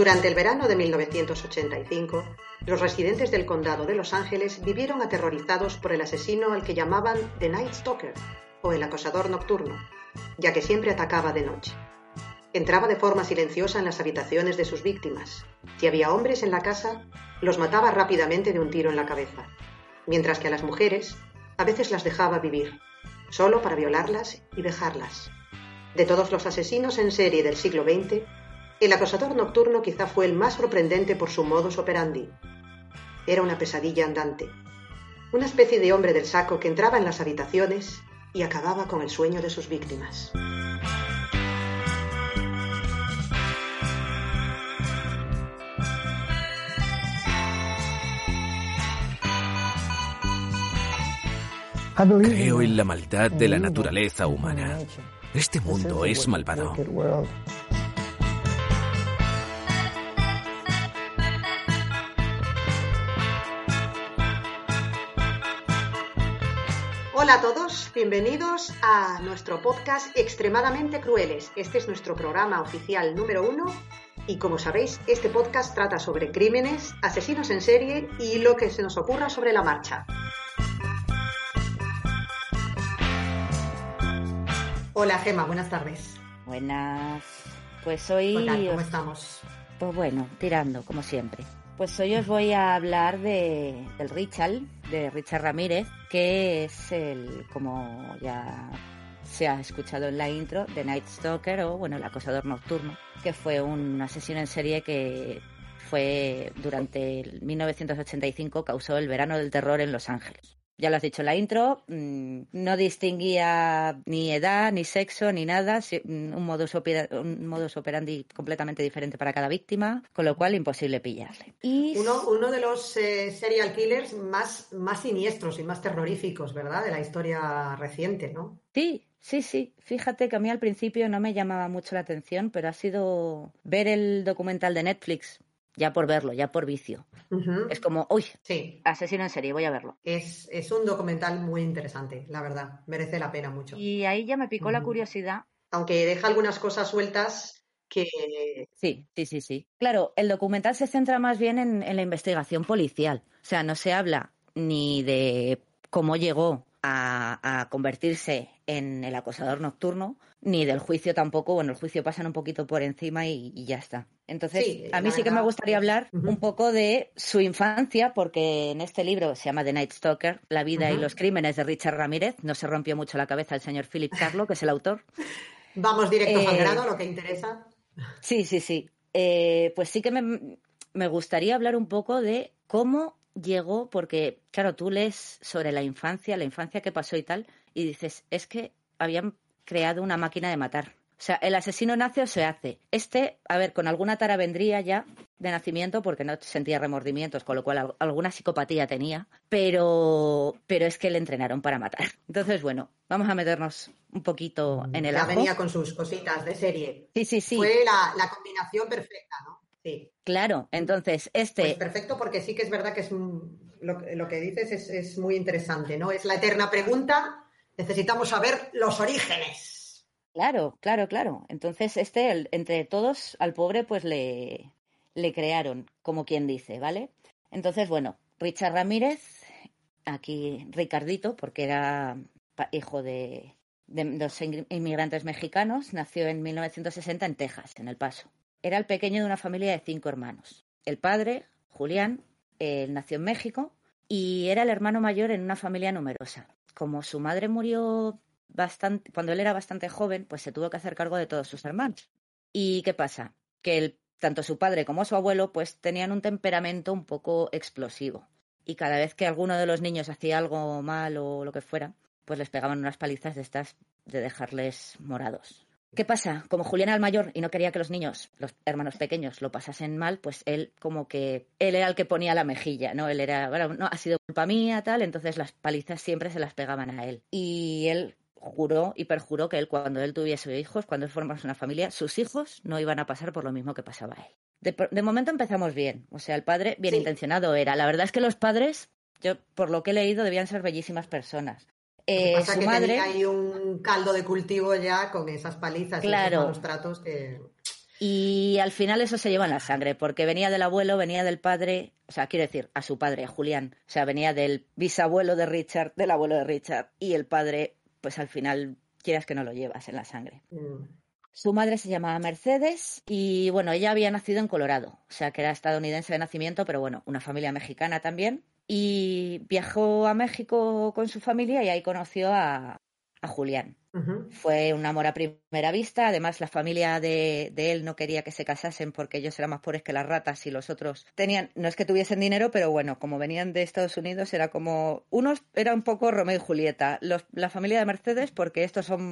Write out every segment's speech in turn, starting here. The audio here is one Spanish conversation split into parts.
Durante el verano de 1985, los residentes del condado de Los Ángeles vivieron aterrorizados por el asesino al que llamaban The Night Stalker, o el acosador nocturno, ya que siempre atacaba de noche. Entraba de forma silenciosa en las habitaciones de sus víctimas. Si había hombres en la casa, los mataba rápidamente de un tiro en la cabeza, mientras que a las mujeres a veces las dejaba vivir, solo para violarlas y dejarlas. De todos los asesinos en serie del siglo XX, el acosador nocturno quizá fue el más sorprendente por su modus operandi. Era una pesadilla andante, una especie de hombre del saco que entraba en las habitaciones y acababa con el sueño de sus víctimas. Creo en la maldad de la naturaleza humana. Este mundo es malvado. Hola a todos, bienvenidos a nuestro podcast Extremadamente Crueles. Este es nuestro programa oficial número uno y como sabéis, este podcast trata sobre crímenes, asesinos en serie y lo que se nos ocurra sobre la marcha. Hola Gema, buenas tardes. Buenas. Pues hoy... ¿Cómo estamos? Pues bueno, tirando, como siempre. Pues hoy os voy a hablar de, del Richard, de Richard Ramírez, que es el, como ya se ha escuchado en la intro, de Night Stalker o, bueno, el acosador nocturno, que fue un asesino en serie que fue durante 1985 causó el verano del terror en Los Ángeles ya lo has dicho en la intro, mm, no distinguía ni edad, ni sexo, ni nada, mm, un modus, un modus operandi completamente diferente para cada víctima, con lo cual imposible pillarle. Y... Uno, uno de los eh, serial killers más, más siniestros y más terroríficos, ¿verdad?, de la historia reciente, ¿no? Sí, Sí, sí, fíjate que a mí al principio no me llamaba mucho la atención, pero ha sido ver el documental de Netflix ya por verlo, ya por vicio. Es como, uy, sí. asesino en serie, voy a verlo. Es, es, un documental muy interesante, la verdad, merece la pena mucho. Y ahí ya me picó la curiosidad. Aunque deja algunas cosas sueltas que... Sí, sí, sí, sí. Claro, el documental se centra más bien en, en la investigación policial. O sea, no se habla ni de cómo llegó a, convertirse en el acosador nocturno, ni del juicio tampoco. Bueno, el juicio pasan un poquito por encima y, ya está. Entonces, a mí sí que me gustaría hablar un poco de su infancia, porque en este libro se llama The Night Stalker, La vida y los crímenes de Richard Ramírez. No se rompió mucho la cabeza el señor Philip Carlo, que es el autor. Vamos directo al eh, grano, lo que interesa. Sí, sí, sí. Eh, pues sí que me, me gustaría hablar un poco de cómo llegó porque, claro, tú lees sobre la infancia, la infancia que pasó y tal, y dices, es que habían creado una máquina de matar. O sea, el asesino nace o se hace. Este, a ver, con alguna tara vendría ya de nacimiento porque no sentía remordimientos, con lo cual alguna psicopatía tenía, pero, pero es que le entrenaron para matar. Entonces, bueno, vamos a meternos un poquito en el Ya venía con sus cositas de serie. Sí, sí, sí. Fue la, la combinación perfecta, ¿no? Sí. Claro, entonces este. Pues perfecto, porque sí que es verdad que es lo, que dices es, muy interesante, ¿no? Es la eterna pregunta. Necesitamos saber los orígenes. Claro, claro, claro. Entonces, este, entre todos, al pobre, pues le, le crearon, como quien dice, ¿vale? Entonces, bueno, Richard Ramírez, aquí Ricardito, porque era hijo de, de dos inmigrantes mexicanos, nació en 1960 en Texas, en El Paso. Era el pequeño de una familia de cinco hermanos. El padre, Julián, él nació en México y era el hermano mayor en una familia numerosa. Como su madre murió bastante, cuando él era bastante joven, pues se tuvo que hacer cargo de todos sus hermanos. ¿Y qué pasa? Que tanto su padre como su abuelo pues tenían un temperamento un poco explosivo. Y cada vez que alguno de los niños hacía algo mal o lo que fuera, pues les pegaban unas palizas de estas de dejarles morados. ¿Qué pasa? Como Julián era el mayor y no quería que los niños, los hermanos pequeños, lo pasasen mal, pues él como que él era el que ponía la mejilla, ¿no? Él era, bueno, no, ha sido culpa mía, tal, entonces las palizas siempre se las pegaban a él. Y él juró y perjuró que él cuando él tuviese hijos, cuando él formase una familia, sus hijos no iban a pasar por lo mismo que pasaba a él. De, momento empezamos bien, o sea, el padre bien intencionado era. La verdad es que los padres, yo por lo que he leído, debían ser bellísimas personas. Eh, pasa su que madre hay un caldo de cultivo ya con esas palizas y esos tratos que y al final eso se lleva en la sangre, porque venía del abuelo, venía del padre, o sea, quiero decir, a su padre, a Julián, o sea, venía del bisabuelo de Richard, del abuelo de Richard, y el padre, pues al final, quieras que no lo llevas en la sangre. Mm. Su madre se llamaba Mercedes y bueno, ella había nacido en Colorado, o sea que era estadounidense de nacimiento, pero bueno, una familia mexicana también y viajó a México con su familia y ahí conoció a, Julián. Fue un amor a primera vista. Además, la familia de, él no quería que se casasen porque ellos eran más pobres que las ratas y los otros tenían, no es que tuviesen dinero, pero bueno, como venían de Estados Unidos, era como. Unos era un poco Romeo y Julieta. la familia de Mercedes, porque estos son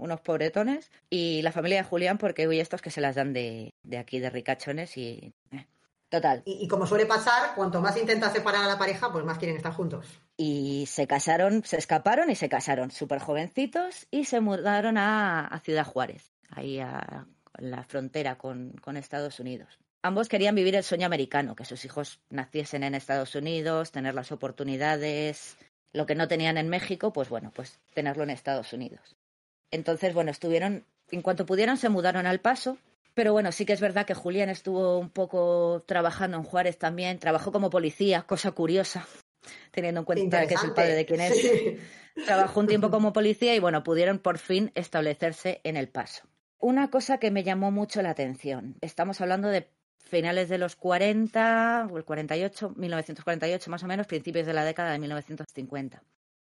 unos pobretones, y la familia de Julián, porque hoy estos que se las dan de, de aquí, de ricachones y. Eh, Total. Y, como suele pasar, cuanto más intenta separar a la pareja, pues más quieren estar juntos. Y se casaron, se escaparon y se casaron súper jovencitos y se mudaron a, Ciudad Juárez, ahí a, la frontera con, con Estados Unidos. Ambos querían vivir el sueño americano, que sus hijos naciesen en Estados Unidos, tener las oportunidades, lo que no tenían en México, pues bueno, pues tenerlo en Estados Unidos. Entonces, bueno, estuvieron, en cuanto pudieron, se mudaron al paso, pero bueno, sí que es verdad que Julián estuvo un poco trabajando en Juárez también, trabajó como policía, cosa curiosa, teniendo en cuenta que es el padre de quien es. Trabajó un tiempo como policía y bueno, pudieron por fin establecerse en El Paso. Una cosa que me llamó mucho la atención, estamos hablando de finales de los 40 o el 48, 1948 más o menos, principios de la década de 1950.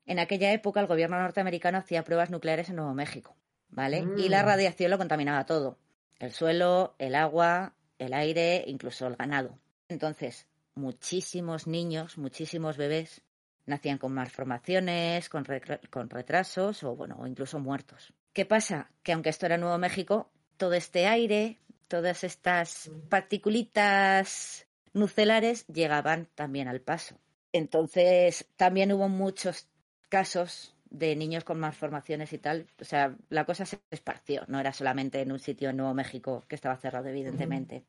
En aquella época el gobierno norteamericano hacía pruebas nucleares en Nuevo México, ¿vale? Y la mm. radiación lo contaminaba todo el suelo, el agua, el aire, incluso el ganado. Entonces, muchísimos niños, muchísimos bebés nacían con malformaciones, con, con retrasos o, bueno, o incluso muertos. ¿Qué pasa? Que aunque esto era Nuevo México, todo este aire, todas estas particulitas nucelares llegaban también al paso. Entonces, también hubo muchos casos de niños con malformaciones y tal. O sea, la cosa se esparció, no era solamente en un sitio en Nuevo México que estaba cerrado, evidentemente.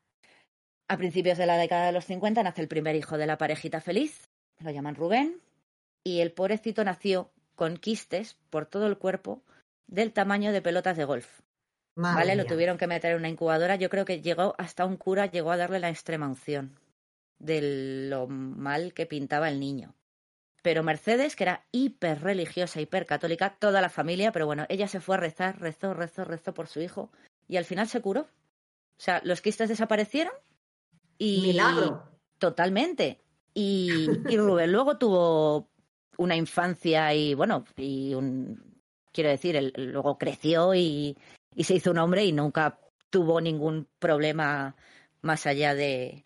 A principios de la década de los 50 nace el primer hijo de la parejita feliz, lo llaman Rubén, y el pobrecito nació con quistes por todo el cuerpo del tamaño de pelotas de golf. ¿Vale? Lo tuvieron que meter en una incubadora. Yo creo que llegó hasta un cura, llegó a darle la extrema unción de lo mal que pintaba el niño. Pero Mercedes, que era hiper religiosa, hiper católica, toda la familia, pero bueno, ella se fue a rezar, rezó, rezó, rezó por su hijo y al final se curó. O sea, los quistes desaparecieron y. Milagro. Totalmente. Y, y Rubén luego tuvo una infancia y bueno, y un. Quiero decir, él, luego creció y, y se hizo un hombre y nunca tuvo ningún problema más allá de,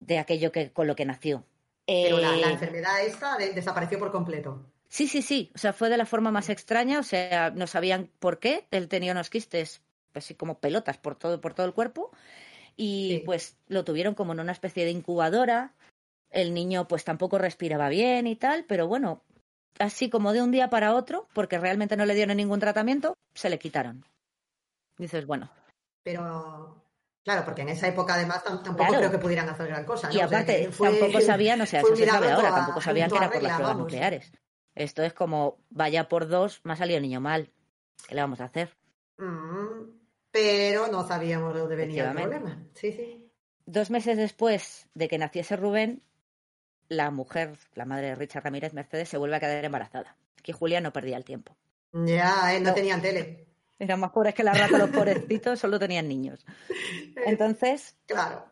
de aquello que, con lo que nació. Pero la, eh, enfermedad esta desapareció por completo. Sí, sí, sí. O sea, fue de la forma más extraña. O sea, no sabían por qué. Él tenía unos quistes, así como pelotas por todo, por todo el cuerpo. Y pues lo tuvieron como en una especie de incubadora. El niño pues tampoco respiraba bien y tal, pero bueno, así como de un día para otro, porque realmente no le dieron ningún tratamiento, se le quitaron. Dices, bueno. Pero Claro, porque en esa época además tampoco creo que pudieran hacer gran cosa. Y aparte, tampoco sabían, o sea, eso se sabe ahora, tampoco sabían que era por las pruebas nucleares. Esto es como, vaya por dos, me ha salido el niño mal. ¿Qué le vamos a hacer? Mm, pero no sabíamos de dónde venía el problema. Sí, sí. Dos meses después de que naciese Rubén, la mujer, la madre de Richard Ramírez Mercedes, se vuelve a quedar embarazada. Que Julia no perdía el tiempo. Ya, eh, no, no tenían tele. Eran más pobres que la rata, los pobrecitos, solo tenían niños. Entonces, claro.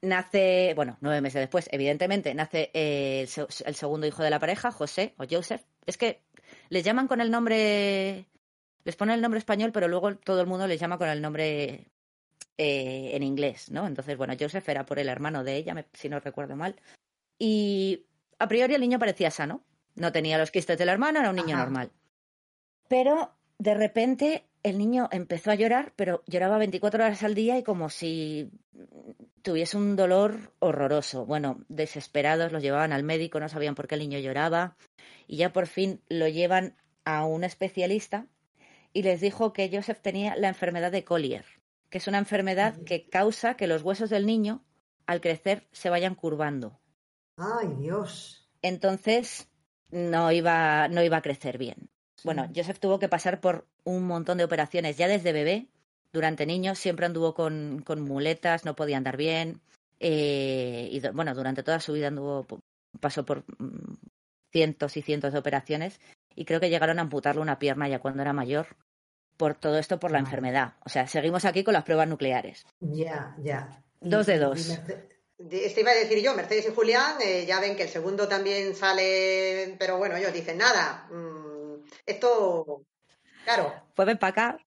nace, bueno, nueve meses después, evidentemente, nace eh, el, segundo hijo de la pareja, José o Joseph. Es que les llaman con el nombre, les ponen el nombre español, pero luego todo el mundo les llama con el nombre eh, en inglés, ¿no? Entonces, bueno, Joseph era por el hermano de ella, si no recuerdo mal. Y a priori el niño parecía sano. No tenía los quistes del hermano, era un niño normal. Pero de repente el niño empezó a llorar, pero lloraba 24 horas al día y como si tuviese un dolor horroroso. Bueno, desesperados, los llevaban al médico, no sabían por qué el niño lloraba y ya por fin lo llevan a un especialista y les dijo que Joseph tenía la enfermedad de Collier, que es una enfermedad que causa que los huesos del niño al crecer se vayan curvando. Ay, Dios. Entonces no iba, no iba a crecer bien. Bueno, Joseph tuvo que pasar por un montón de operaciones ya desde bebé. Durante niños siempre anduvo con, con muletas, no podía andar bien. Eh, y bueno, durante toda su vida anduvo, pasó por mm, cientos y cientos de operaciones y creo que llegaron a amputarle una pierna ya cuando era mayor por todo esto por la enfermedad. O sea, seguimos aquí con las pruebas nucleares. Ya, ya. Dos de dos. Este iba a decir yo, Mercedes y Julián, eh, ya ven que el segundo también sale, pero bueno, ellos dicen nada. Mm, esto, claro. Pueden para acá.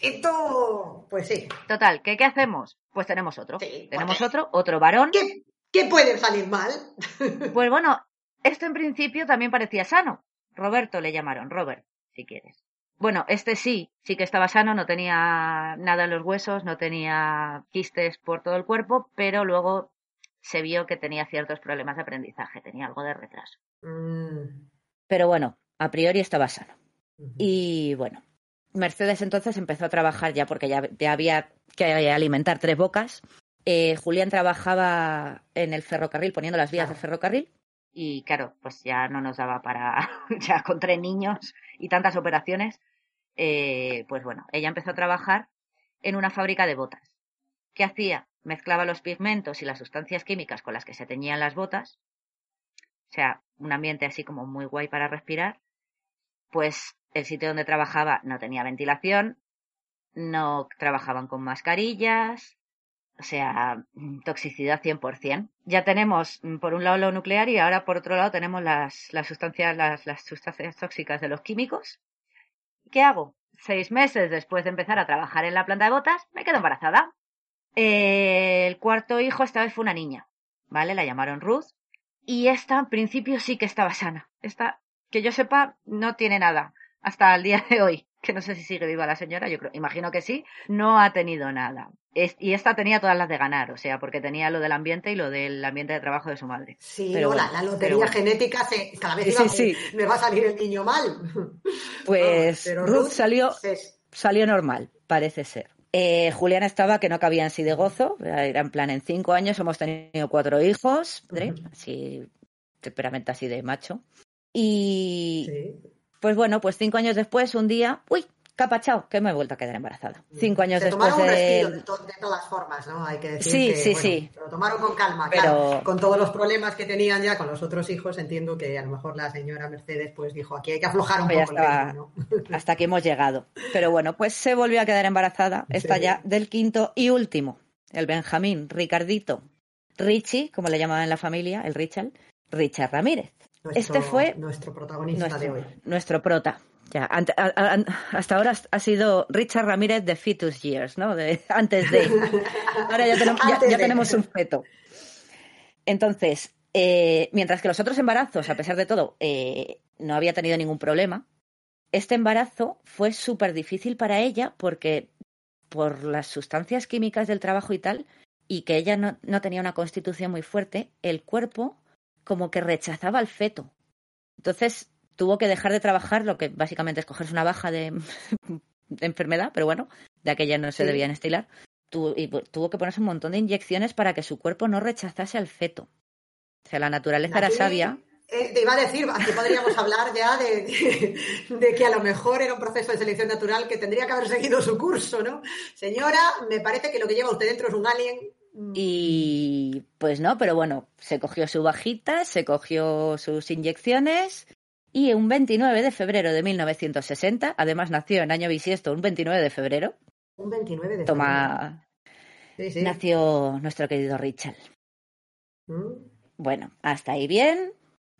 Esto, pues sí. Total, ¿qué, qué hacemos? Pues tenemos otro. tenemos otro, otro varón. ¿Qué, ¿Qué puede salir mal? pues bueno, esto en principio también parecía sano. Roberto le llamaron, Robert, si quieres. Bueno, este sí, sí que estaba sano, no tenía nada en los huesos, no tenía quistes por todo el cuerpo, pero luego se vio que tenía ciertos problemas de aprendizaje, tenía algo de retraso. Mm. Pero bueno, a priori estaba sano. Y bueno, Mercedes entonces empezó a trabajar ya porque ya, había que alimentar tres bocas. Eh, Julián trabajaba en el ferrocarril, poniendo las vías del ferrocarril. Y claro, pues ya no nos daba para, ya con tres niños y tantas operaciones, eh, pues bueno, ella empezó a trabajar en una fábrica de botas. ¿Qué hacía? Mezclaba los pigmentos y las sustancias químicas con las que se teñían las botas, o sea, un ambiente así como muy guay para respirar, pues el sitio donde trabajaba no tenía ventilación, no trabajaban con mascarillas, o sea, mm, toxicidad 100%. Ya tenemos, mm, por un lado, lo nuclear y ahora, por otro lado, tenemos las, las sustancias, las, las sustancias tóxicas de los químicos. ¿Qué hago? Seis meses después de empezar a trabajar en la planta de botas, me quedo embarazada. Eh, el cuarto hijo esta vez fue una niña, ¿vale? La llamaron Ruth. Y esta, en principio, sí que estaba sana. Esta, que yo sepa, no tiene nada hasta el día de hoy que no sé si sigue viva la señora, yo creo, imagino que sí, no ha tenido nada. y esta tenía todas las de ganar, o sea, porque tenía lo del ambiente y lo del ambiente de trabajo de su madre. Sí, pero la, lotería genética se, cada vez me va a salir el niño mal. Pues Ruth, salió, salió normal, parece ser. Eh, Julián estaba que no cabía en sí de gozo, era en plan, en cinco años hemos tenido cuatro hijos, así, temperamento así de macho. Y, pues bueno, pues cinco años después, un día, uy, capachao, que me he vuelto a quedar embarazada. Cinco años después de... de, todas formas, ¿no? Hay que decir sí, que, sí, sí. lo tomaron con calma, claro. Con todos los problemas que tenían ya con los otros hijos, entiendo que a lo mejor la señora Mercedes pues dijo, aquí hay que aflojar un pues poco ¿no? Hasta aquí hemos llegado. Pero bueno, pues se volvió a quedar embarazada, está ya del quinto y último, el Benjamín, Ricardito, Richie, como le llamaban en la familia, el Richard, Richard Ramírez este fue nuestro protagonista de hoy. Nuestro prota. Ya, hasta ahora ha sido Richard Ramírez de Fetus Years, ¿no? De, antes de. Ahora ya, tenemos, un feto. Entonces, eh, mientras que los otros embarazos, a pesar de todo, eh, no había tenido ningún problema, este embarazo fue súper difícil para ella porque por las sustancias químicas del trabajo y tal, y que ella no tenía una constitución muy fuerte, el cuerpo como que rechazaba al feto. Entonces tuvo que dejar de trabajar, lo que básicamente es cogerse una baja de, enfermedad, pero bueno, de aquella no se debían estilar. y tuvo que ponerse un montón de inyecciones para que su cuerpo no rechazase al feto. O sea, la naturaleza era sabia. Eh, te iba a decir, aquí podríamos hablar ya de, de, que a lo mejor era un proceso de selección natural que tendría que haber seguido su curso, ¿no? Señora, me parece que lo que lleva usted dentro es un alien. Y pues no, pero bueno, se cogió su bajita, se cogió sus inyecciones y un 29 de febrero de 1960, además nació en año bisiesto, un 29 de febrero. Un 29 de febrero. Toma. Nació nuestro querido Richard. Mm. Bueno, hasta ahí bien.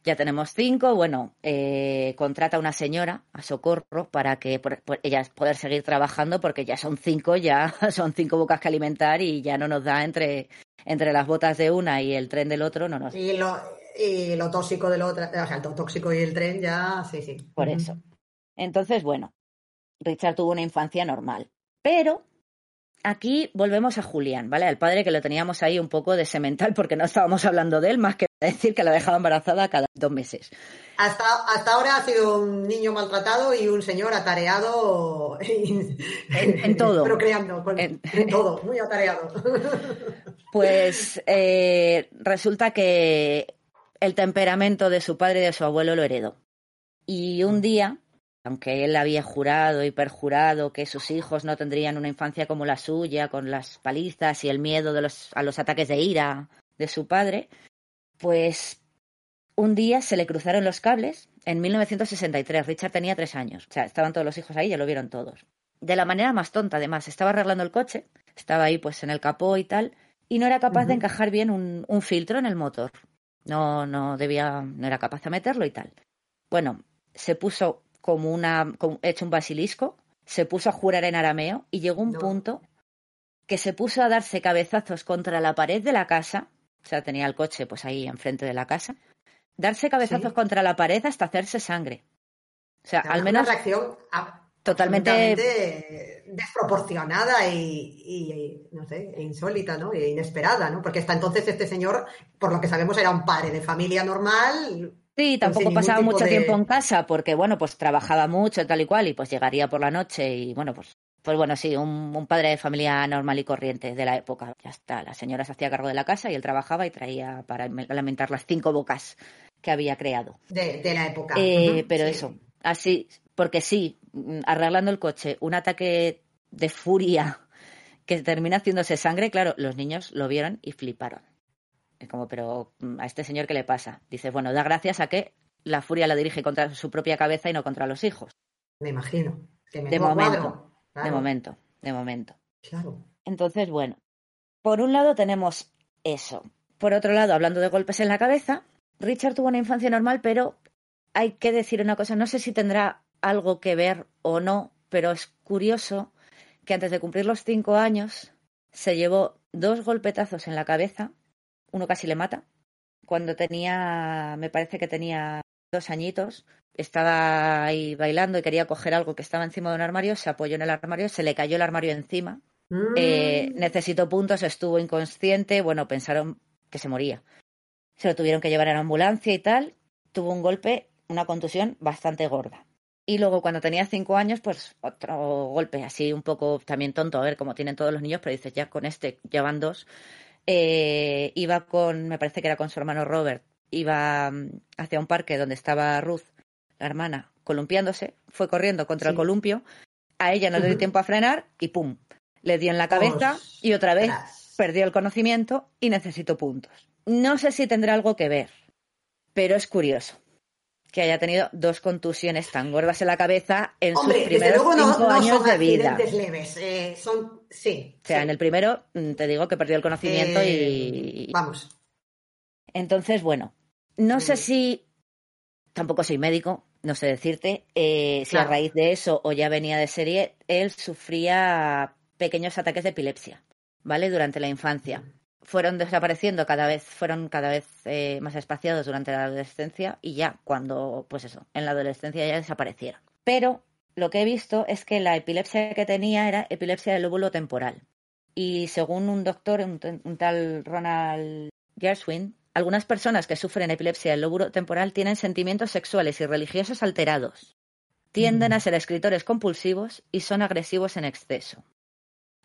Ya tenemos cinco, bueno, eh, contrata a una señora, a Socorro, para que por, ella poder seguir trabajando, porque ya son cinco, ya son cinco bocas que alimentar y ya no nos da entre, entre las botas de una y el tren del otro, no nos Y lo, y lo tóxico del otro, o sea, lo tóxico y el tren ya, sí, sí. Por eso. Entonces, bueno, Richard tuvo una infancia normal, pero aquí volvemos a Julián, ¿vale? Al padre que lo teníamos ahí un poco de semental porque no estábamos hablando de él, más que decir que la dejaba embarazada cada dos meses. Hasta, hasta ahora ha sido un niño maltratado y un señor atareado en, todo. Procreando, en, todo, muy atareado. Pues eh, resulta que el temperamento de su padre y de su abuelo lo heredó. Y un día aunque él había jurado y perjurado que sus hijos no tendrían una infancia como la suya, con las palizas y el miedo de los, a los ataques de ira de su padre, pues un día se le cruzaron los cables en 1963. Richard tenía tres años. O sea, estaban todos los hijos ahí, ya lo vieron todos. De la manera más tonta, además. Estaba arreglando el coche, estaba ahí pues en el capó y tal, y no era capaz de encajar bien un, un, filtro en el motor. No, no debía, no era capaz de meterlo y tal. Bueno, se puso como una, hecho un basilisco, se puso a jurar en arameo y llegó un punto que se puso a darse cabezazos contra la pared de la casa, o sea, tenía el coche pues ahí enfrente de la casa, darse cabezazos contra la pared hasta hacerse sangre. O sea, al menos... Una reacción totalmente desproporcionada y, no sé, e insólita, ¿no? E inesperada, ¿no? Porque hasta entonces este señor, por lo que sabemos, era un padre de familia normal, Sí, tampoco pasaba mucho tiempo en casa porque, bueno, pues trabajaba mucho tal y cual y pues llegaría por la noche y, bueno, pues, pues bueno, sí, un, padre de familia normal y corriente de la época. Ya está, la señora se hacía cargo de la casa y él trabajaba y traía para alimentar las cinco bocas que había creado. De, la época. Eh, pero eso, así, porque sí, arreglando el coche, un ataque de furia que termina haciéndose sangre, claro, los niños lo vieron y fliparon. Es como, pero mm, a este señor, ¿qué le pasa? Dice, bueno, da gracias a que la furia la dirige contra su propia cabeza y no contra los hijos. Me imagino. de momento, de momento, de momento. Claro. Entonces, bueno, por un lado tenemos eso. Por otro lado, hablando de golpes en la cabeza, Richard tuvo una infancia normal, pero hay que decir una cosa, no sé si tendrá algo que ver o no, pero es curioso que antes de cumplir los cinco años se llevó dos golpetazos en la cabeza uno casi le mata. Cuando tenía, me parece que tenía dos añitos, estaba ahí bailando y quería coger algo que estaba encima de un armario, se apoyó en el armario, se le cayó el armario encima. Eh, mm. necesitó puntos, estuvo inconsciente, bueno, pensaron que se moría. Se lo tuvieron que llevar a la ambulancia y tal. Tuvo un golpe, una contusión bastante gorda. Y luego cuando tenía cinco años, pues otro golpe, así un poco también tonto, a ver cómo tienen todos los niños, pero dices, ya con este llevan dos, eh, iba con, me parece que era con su hermano Robert, iba mm, hacia un parque donde estaba Ruth, la hermana, columpiándose, fue corriendo contra el columpio, a ella no le dio tiempo a frenar y ¡pum! Le dio en la cabeza y otra vez perdió el conocimiento y necesitó puntos. No sé si tendrá algo que ver, pero es curioso que haya tenido dos contusiones tan gordas en la cabeza en sus primeros cinco años de vida. leves, eh, son, sí. O sea, en el primero mm, te digo que perdió el conocimiento y... Eh, vamos. Entonces, bueno, no sé si... Tampoco soy médico, no sé decirte eh, si a raíz de eso o ya venía de serie, él sufría pequeños ataques de epilepsia, ¿vale? Durante la infancia fueron desapareciendo cada vez, fueron cada vez eh, más espaciados durante la adolescencia y ya cuando, pues eso, en la adolescencia ya desaparecieron. Pero lo que he visto es que la epilepsia que tenía era epilepsia del lóbulo temporal. Y según un doctor, un, tal Ronald Gershwin, algunas personas que sufren epilepsia del lóbulo temporal tienen sentimientos sexuales y religiosos alterados. Tienden a mm. ser escritores compulsivos y son agresivos en exceso.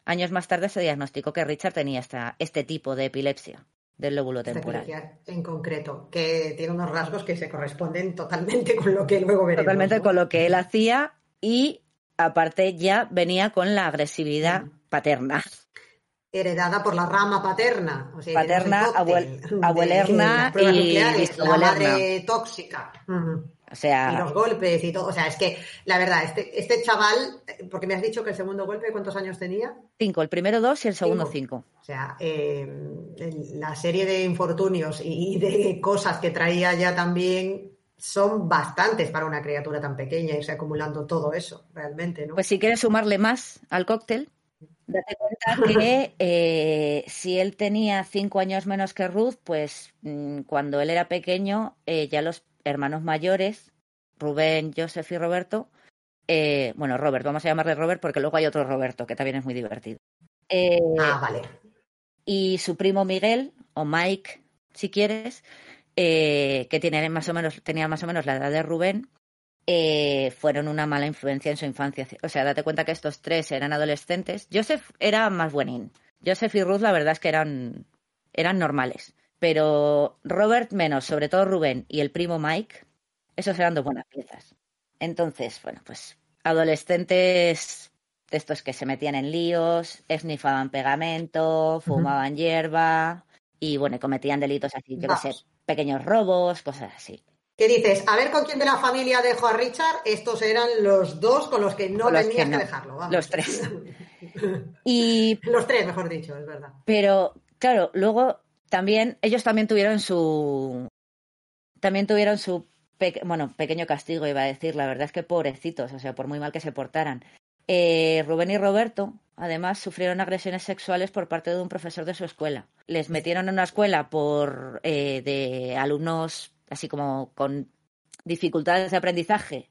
Años más tarde se diagnosticó que Richard tenía esta, este tipo de epilepsia del lóbulo temporal. En concreto, que tiene unos rasgos que se corresponden totalmente con lo que luego veremos. Totalmente con lo que él hacía y aparte ya venía con la agresividad mm. paterna. Heredada por la rama paterna. O sea, paterna, abuel, abuelerna y la madre tóxica. O sea, y los golpes y todo. O sea, es que la verdad, este, este chaval, porque me has dicho que el segundo golpe, ¿cuántos años tenía? Cinco, el primero dos y el segundo cinco. O sea, eh, la serie de infortunios y de cosas que traía ya también son bastantes para una criatura tan pequeña, irse acumulando todo eso, realmente, ¿no? Pues si quieres sumarle más al cóctel, date cuenta que eh, si él tenía cinco años menos que Ruth, pues mm, cuando él era pequeño, eh, ya los hermanos mayores, Rubén, Joseph y Roberto, eh, bueno, Robert, vamos a llamarle Robert porque luego hay otro Roberto que también es muy divertido. ah, vale. Y su primo Miguel, o Mike, si quieres, que tiene más o menos, tenía más o menos la edad de Rubén, eh, fueron una mala influencia en su infancia. O sea, date cuenta que estos tres eran adolescentes. Joseph era más buenín. Joseph y Ruth, la verdad es que eran, eran normales. Pero Robert menos, sobre todo Rubén y el primo Mike, esos eran dos buenas piezas. Entonces, bueno, pues adolescentes de estos que se metían en líos, esnifaban pegamento, fumaban hierba y, bueno, cometían delitos así, yo sé, pequeños robos, cosas así. ¿Qué dices? A ver con quién de la familia dejó a Richard. Estos eran los dos con los que no tenías que, dejarlo. Los tres. y los tres, mejor dicho, es verdad. Pero claro, luego también ellos también tuvieron su también tuvieron su bueno pequeño castigo iba a decir. La verdad es que pobrecitos, o sea, por muy mal que se portaran. Eh, Rubén y Roberto, además, sufrieron agresiones sexuales por parte de un profesor de su escuela. Les metieron en una escuela por eh, de alumnos así como con dificultades de aprendizaje.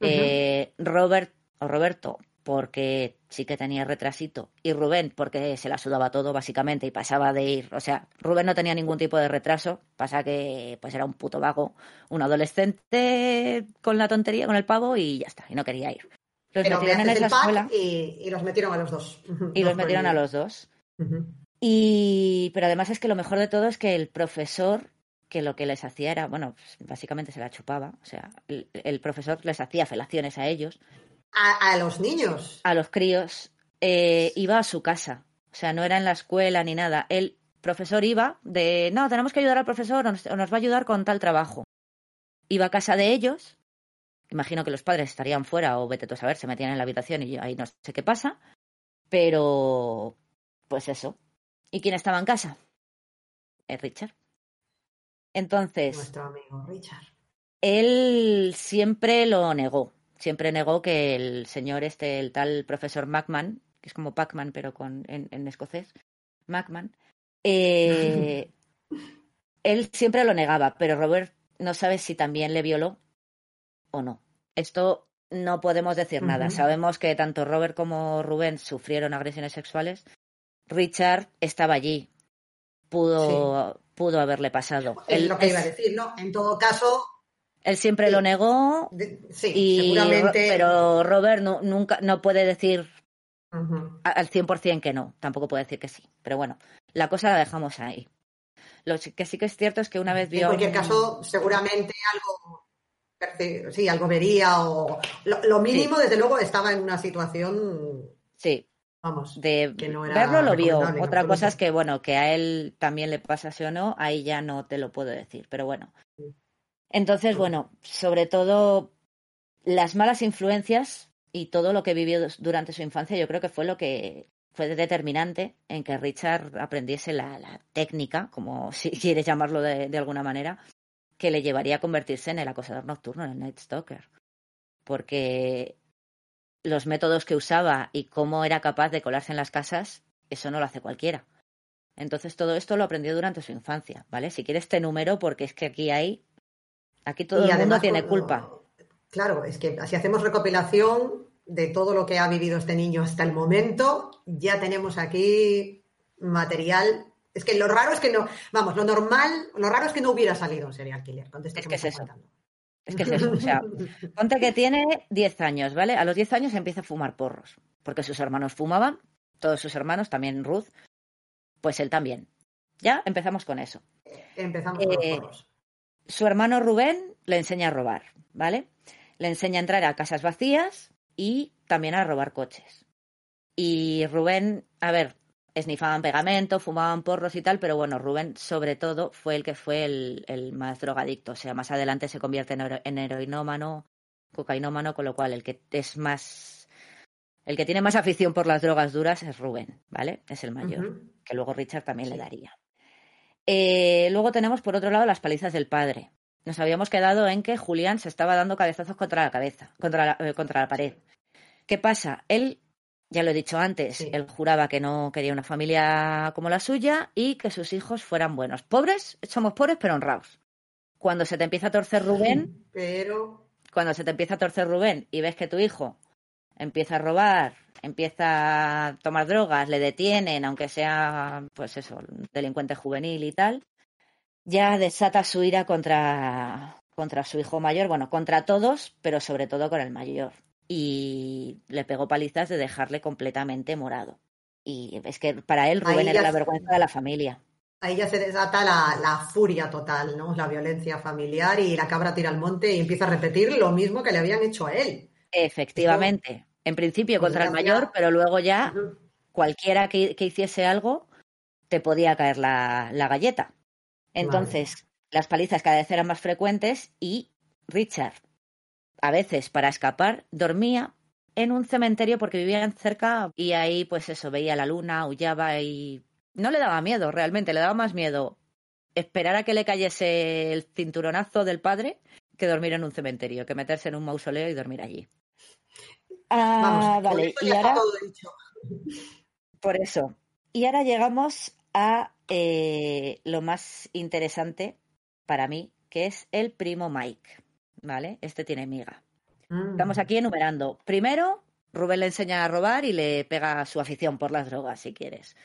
Eh, Robert o Roberto, porque sí que tenía retrasito, y Rubén, porque se la sudaba todo básicamente y pasaba de ir, o sea, Rubén no tenía ningún tipo de retraso, pasa que pues era un puto vago, un adolescente con la tontería, con el pavo y ya está, y no quería ir. Los metieron en esa escuela. Y, los metieron a los dos. Y los metieron a los dos. Y, pero además es que lo mejor de todo es que el profesor, que lo que les hacía era, bueno, pues, básicamente se la chupaba. O sea, el, profesor les hacía felaciones a ellos. A, los niños. A los críos. Eh, iba a su casa. O sea, no era en la escuela ni nada. El profesor iba de, no, tenemos que ayudar al profesor o nos va a ayudar con tal trabajo. Iba a casa de ellos Imagino que los padres estarían fuera o vete tú a saber, se metían en la habitación y ahí no sé qué pasa. Pero, pues eso. ¿Y quién estaba en casa? Es Richard. Entonces. Nuestro amigo Richard. Él siempre lo negó. Siempre negó que el señor este, el tal profesor Macman, que es como Pacman pero con, en, escocés, Macman, eh, él siempre lo negaba, pero Robert no sabe si también le violó o no. Esto no podemos decir nada. Sabemos que tanto Robert como Rubén sufrieron agresiones sexuales. Richard estaba allí. Pudo, pudo haberle pasado. Es lo que iba a decir, ¿no? En todo caso. Él siempre lo negó. sí, seguramente. Pero Robert no, nunca no puede decir al 100% que no. Tampoco puede decir que sí. Pero bueno, la cosa la dejamos ahí. Lo que sí que es cierto es que una vez vio. En cualquier caso, seguramente algo sí, algo vería o lo, mínimo, desde luego, estaba en una situación. Sí. Vamos, de verlo lo vio. Otra cosa es que, bueno, que a él también le pasase o no, ahí ya no te lo puedo decir, pero bueno. Entonces, bueno, sobre todo las malas influencias y todo lo que vivió durante su infancia, yo creo que fue lo que fue determinante en que Richard aprendiese la, técnica, como si quieres llamarlo de alguna manera, que le llevaría a convertirse en el acosador nocturno, en el Night Stalker. Porque los métodos que usaba y cómo era capaz de colarse en las casas, eso no lo hace cualquiera. Entonces todo esto lo aprendió durante su infancia, ¿vale? Si quieres este número, porque es que aquí hay, aquí todo el mundo tiene culpa. Claro, es que si hacemos recopilación de todo lo que ha vivido este niño hasta el momento, ya tenemos aquí material es que lo raro es que no, vamos, lo normal, lo raro es que no hubiera salido un serial killer. es que es eso. Es que es eso. O sea, ponte que tiene 10 años, ¿vale? A los 10 años empieza a fumar porros, porque sus hermanos fumaban, todos sus hermanos, también Ruth, pues él también. Ya empezamos con eso. Empezamos con los eh, porros. Su hermano Rubén le enseña a robar, ¿vale? Le enseña a entrar a casas vacías y también a robar coches. Y Rubén, a ver, esnifaban pegamento, fumaban porros y tal, pero bueno, Rubén sobre todo fue el que fue el, más drogadicto. O sea, más adelante se convierte en, en heroinómano, cocainómano, con lo cual el que es más. El que tiene más afición por las drogas duras es Rubén, ¿vale? Es el mayor, que luego Richard también le daría. Eh, luego tenemos por otro lado las palizas del padre. Nos habíamos quedado en que Julián se estaba dando cabezazos contra la cabeza, contra eh, contra la pared. ¿Qué pasa? Él ya lo he dicho antes, él juraba que no quería una familia como la suya y que sus hijos fueran buenos. Pobres, somos pobres pero honrados. Cuando se te empieza a torcer Rubén, pero cuando se te empieza a torcer Rubén y ves que tu hijo empieza a robar, empieza a tomar drogas, le detienen, aunque sea, pues eso, delincuente juvenil y tal, ya desata su ira contra, contra su hijo mayor, bueno, contra todos, pero sobre todo con el mayor y le pegó palizas de dejarle completamente morado. Y es que para él Rubén era la vergüenza de la familia. Ahí ya se desata la, furia total, ¿no? La violencia familiar y la cabra tira al monte y empieza a repetir lo mismo que le habían hecho a él. Efectivamente. En principio pues contra el mayor, pero luego ya cualquiera que, hiciese algo te podía caer la, galleta. Entonces, las palizas cada vez eran más frecuentes y Richard, a veces para escapar, dormía en un cementerio porque vivían cerca y ahí pues eso, veía la luna, aullaba y no le daba miedo realmente, le daba más miedo esperar a que le cayese el cinturonazo del padre que dormir en un cementerio, que meterse en un mausoleo y dormir allí. Ah, vale, y ahora por eso. Y ahora llegamos a eh, lo más interesante para mí, que es el primo Mike. ¿Vale? Este tiene miga. Mm. Estamos aquí enumerando. Primero, Rubén le enseña a robar y le pega su afición por las drogas, si quieres.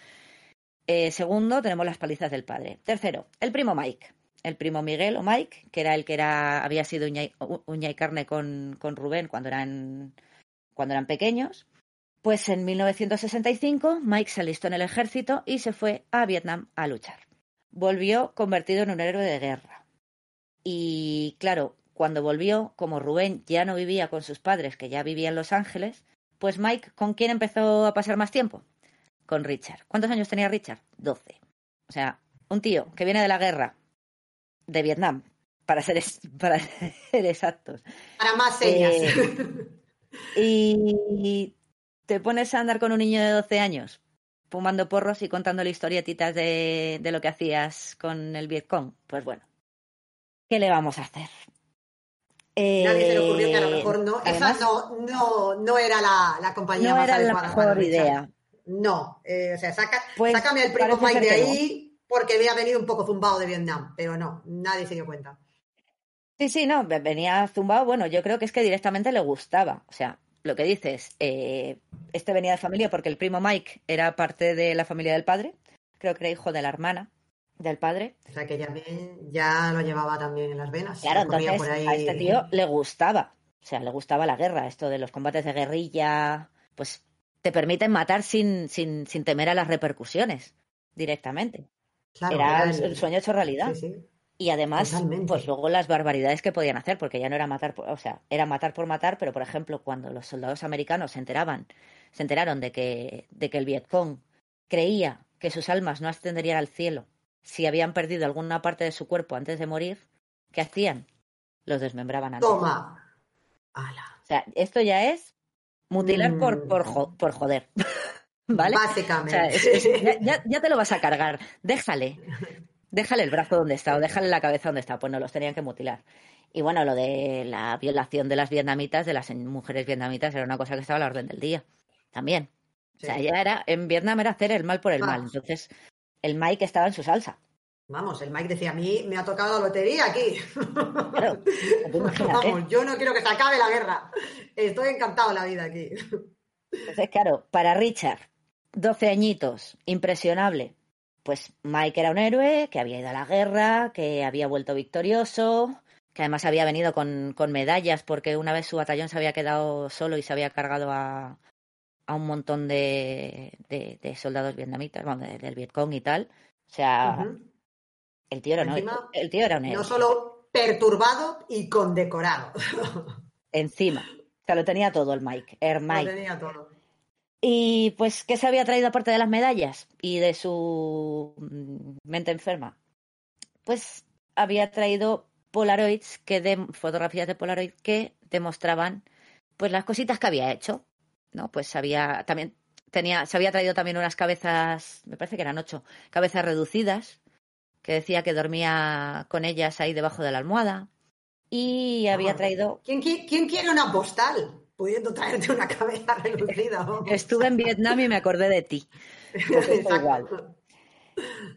Eh, segundo, tenemos las palizas del padre. Tercero, el primo Mike. El primo Miguel o Mike, que era el que era, había sido uña y, carne con, con, Rubén cuando eran, cuando eran pequeños. Pues en 1965 Mike se alistó en el ejército y se fue a Vietnam a luchar. Volvió convertido en un héroe de guerra. Y claro, cuando volvió, como Rubén ya no vivía con sus padres, que ya vivía en Los Ángeles, pues Mike, ¿con quién empezó a pasar más tiempo? Con Richard. ¿Cuántos años tenía Richard? Doce. O sea, un tío que viene de la guerra de Vietnam, para ser, para ser exactos. Para más señas. Eh, y te pones a andar con un niño de 12 años, fumando porros y contándole historietitas de, de lo que hacías con el Vietcong. Pues bueno, ¿qué le vamos a hacer? Nadie se le ocurrió que a lo mejor no. esa no, no, no era la, la compañía no era la mejor idea. No, eh, o sea, saca, pues sácame al primo Mike de ahí porque había venido un poco zumbado de Vietnam, pero no, nadie se dio cuenta. Sí, sí, no, venía zumbado, bueno, yo creo que es que directamente le gustaba, o sea, lo que dices, eh, este venía de familia porque el primo Mike era parte de la familia del padre, creo que era hijo de la hermana, del padre. O sea que ya, ya lo llevaba también en las venas. Claro, entonces a este tío le gustaba, o sea, le gustaba la guerra, esto de los combates de guerrilla, pues te permiten matar sin, sin, sin temer a las repercusiones directamente. era el, sueño hecho realidad. Y además, pues luego las barbaridades que podían hacer, porque ya no era matar, por, o sea, era matar por matar, pero por ejemplo, cuando los soldados americanos se enteraban, se enteraron de que, de que el Vietcong creía que sus almas no ascenderían al cielo si habían perdido alguna parte de su cuerpo antes de morir, ¿qué hacían? Los desmembraban antes. Toma. O sea, esto ya es mutilar por, mm. por, joder. ¿Vale? Básicamente. ya, te lo vas a cargar. Déjale. Déjale el brazo donde está o déjale la cabeza donde está. Pues no, los tenían que mutilar. Y bueno, lo de la violación de las vietnamitas, de las mujeres vietnamitas, era una cosa que estaba a la orden del día. También. O sea, ya era, en Vietnam era hacer el mal por el mal. Entonces, el Mike estaba en su salsa. Vamos, el Mike decía, a mí me ha tocado la lotería aquí. Vamos, yo no quiero que se acabe la guerra. Estoy encantado de la vida aquí. Entonces, claro, para Richard, 12 añitos, impresionable. Pues Mike era un héroe, que había ido a la guerra, que había vuelto victorioso, que además había venido con, con medallas porque una vez su batallón se había quedado solo y se había cargado a, a un montón de, de, soldados vietnamitas, bueno, del Vietcong y tal. O sea, el, tío era el tío era un No solo perturbado y condecorado. Encima. O sea, lo tenía todo el Mike. El Mike. Lo tenía todo. Y pues, ¿qué se había traído aparte de las medallas y de su mm, mente enferma? Pues había traído Polaroids, que de, fotografías de Polaroid que demostraban pues las cositas que había hecho. ¿No? Pues había también tenía, se había traído también unas cabezas, me parece que eran ocho, cabezas reducidas, que decía que dormía con ellas ahí debajo de la almohada. Y había traído. ¿Quién, quién quiere una postal? Pudiendo traerte una cabeza reducida. Estuve en Vietnam y me acordé de ti. Pues igual.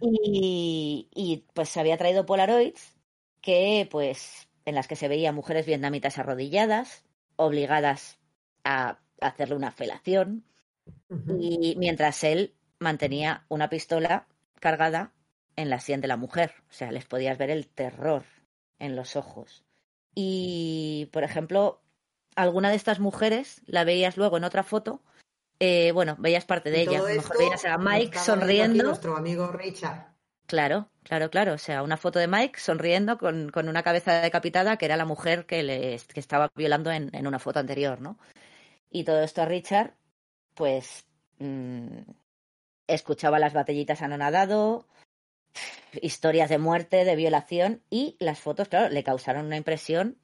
Y, y pues había traído Polaroids que, pues, en las que se veían mujeres vietnamitas arrodilladas, obligadas a hacerle una felación, y mientras él mantenía una pistola cargada en la sien de la mujer. O sea, les podías ver el terror en los ojos. Y, por ejemplo, alguna de estas mujeres la veías luego en otra foto. Eh, bueno, veías parte de ella. A lo mejor veías a Mike sonriendo. Nuestro amigo Richard. Claro, claro, claro. O sea, una foto de Mike sonriendo con, con una cabeza decapitada que era la mujer que, le, que estaba violando en, en, una foto anterior, ¿no? Y todo esto a Richard, pues, mmm, escuchaba las batallitas anonadado, historias de muerte, de violación y las fotos, claro, le causaron una impresión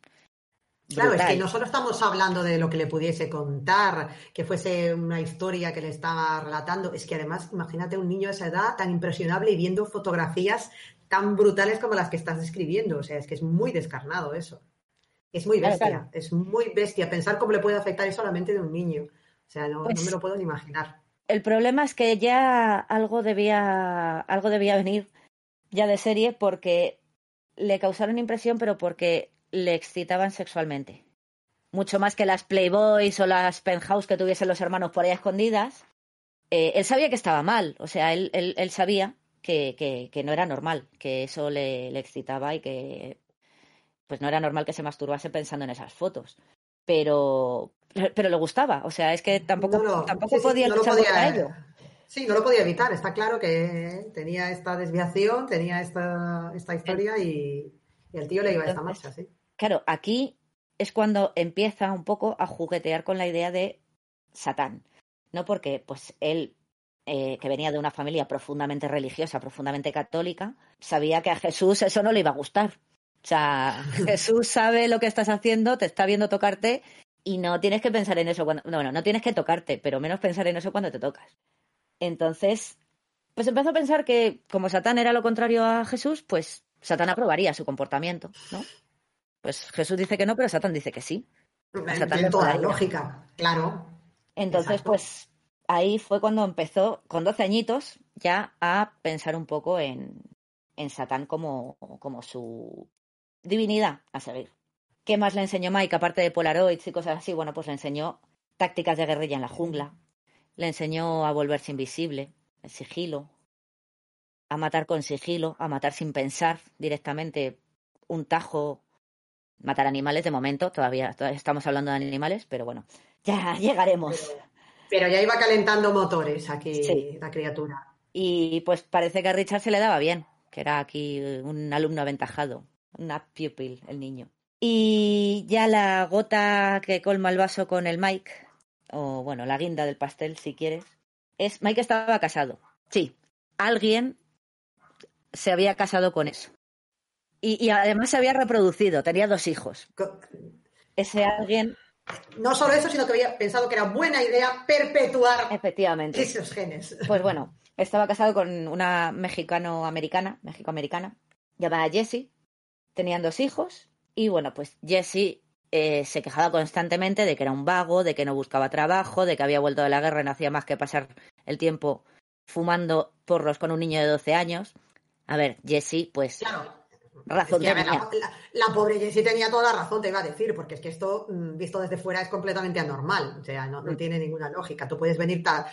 Claro, es que no solo estamos hablando de lo que le pudiese contar, que fuese una historia que le estaba relatando, es que además, imagínate un niño de esa edad tan impresionable y viendo fotografías tan brutales como las que estás describiendo. O sea, es que es muy descarnado eso. Es muy bestia, claro, claro. es muy bestia. Pensar cómo le puede afectar eso a la mente de un niño. O sea, no, pues, no me lo puedo ni imaginar. El problema es que ya algo debía, algo debía venir ya de serie porque le causaron impresión, pero porque le excitaban sexualmente. Mucho más que las Playboys o las Penthouse que tuviesen los hermanos por ahí escondidas. Eh, él sabía que estaba mal, o sea, él, él, él sabía que, que, que, no era normal, que eso le, le, excitaba y que pues no era normal que se masturbase pensando en esas fotos. Pero, pero le gustaba, o sea, es que tampoco, no, no. tampoco sí, podía no luchar podía, contra ello. Sí, no lo podía evitar, está claro que tenía esta desviación, tenía esta, esta historia y, y el tío le iba a esta marcha, sí. Claro, aquí es cuando empieza un poco a juguetear con la idea de Satán. No porque, pues, él, eh, que venía de una familia profundamente religiosa, profundamente católica, sabía que a Jesús eso no le iba a gustar. O sea, Jesús sabe lo que estás haciendo, te está viendo tocarte y no tienes que pensar en eso cuando. No, bueno, no tienes que tocarte, pero menos pensar en eso cuando te tocas. Entonces, pues empezó a pensar que, como Satán era lo contrario a Jesús, pues Satán aprobaría su comportamiento, ¿no? Pues Jesús dice que no, pero Satán dice que sí. Satán Tiene toda la lógica, claro. Entonces, Exacto. pues ahí fue cuando empezó, con 12 añitos, ya a pensar un poco en, en Satán como, como su divinidad a seguir. ¿Qué más le enseñó Mike, aparte de Polaroids y cosas así? Bueno, pues le enseñó tácticas de guerrilla en la jungla, le enseñó a volverse invisible, el sigilo, a matar con sigilo, a matar sin pensar directamente, un tajo matar animales de momento, todavía, todavía, estamos hablando de animales, pero bueno, ya llegaremos. Pero, pero ya iba calentando motores aquí sí. la criatura. Y pues parece que a Richard se le daba bien, que era aquí un alumno aventajado, una pupil, el niño. Y ya la gota que colma el vaso con el Mike, o bueno, la guinda del pastel, si quieres, es Mike estaba casado. Sí, alguien se había casado con eso. Y, y, además se había reproducido, tenía dos hijos. Ese alguien. No solo eso, sino que había pensado que era buena idea perpetuar Efectivamente. esos genes. Pues bueno, estaba casado con una mexicano-americana, mexico-americana, llamada Jessie. Tenían dos hijos. Y bueno, pues Jessie eh, se quejaba constantemente de que era un vago, de que no buscaba trabajo, de que había vuelto de la guerra y no hacía más que pasar el tiempo fumando porros con un niño de 12 años. A ver, Jessie, pues. Claro razón es que, tenía. La, la, la, pobre Jessie tenía toda la razón, te iba a decir, porque es que esto, mm, visto desde fuera, es completamente anormal. O sea, no, no tiene ninguna lógica. Tú puedes venir ta,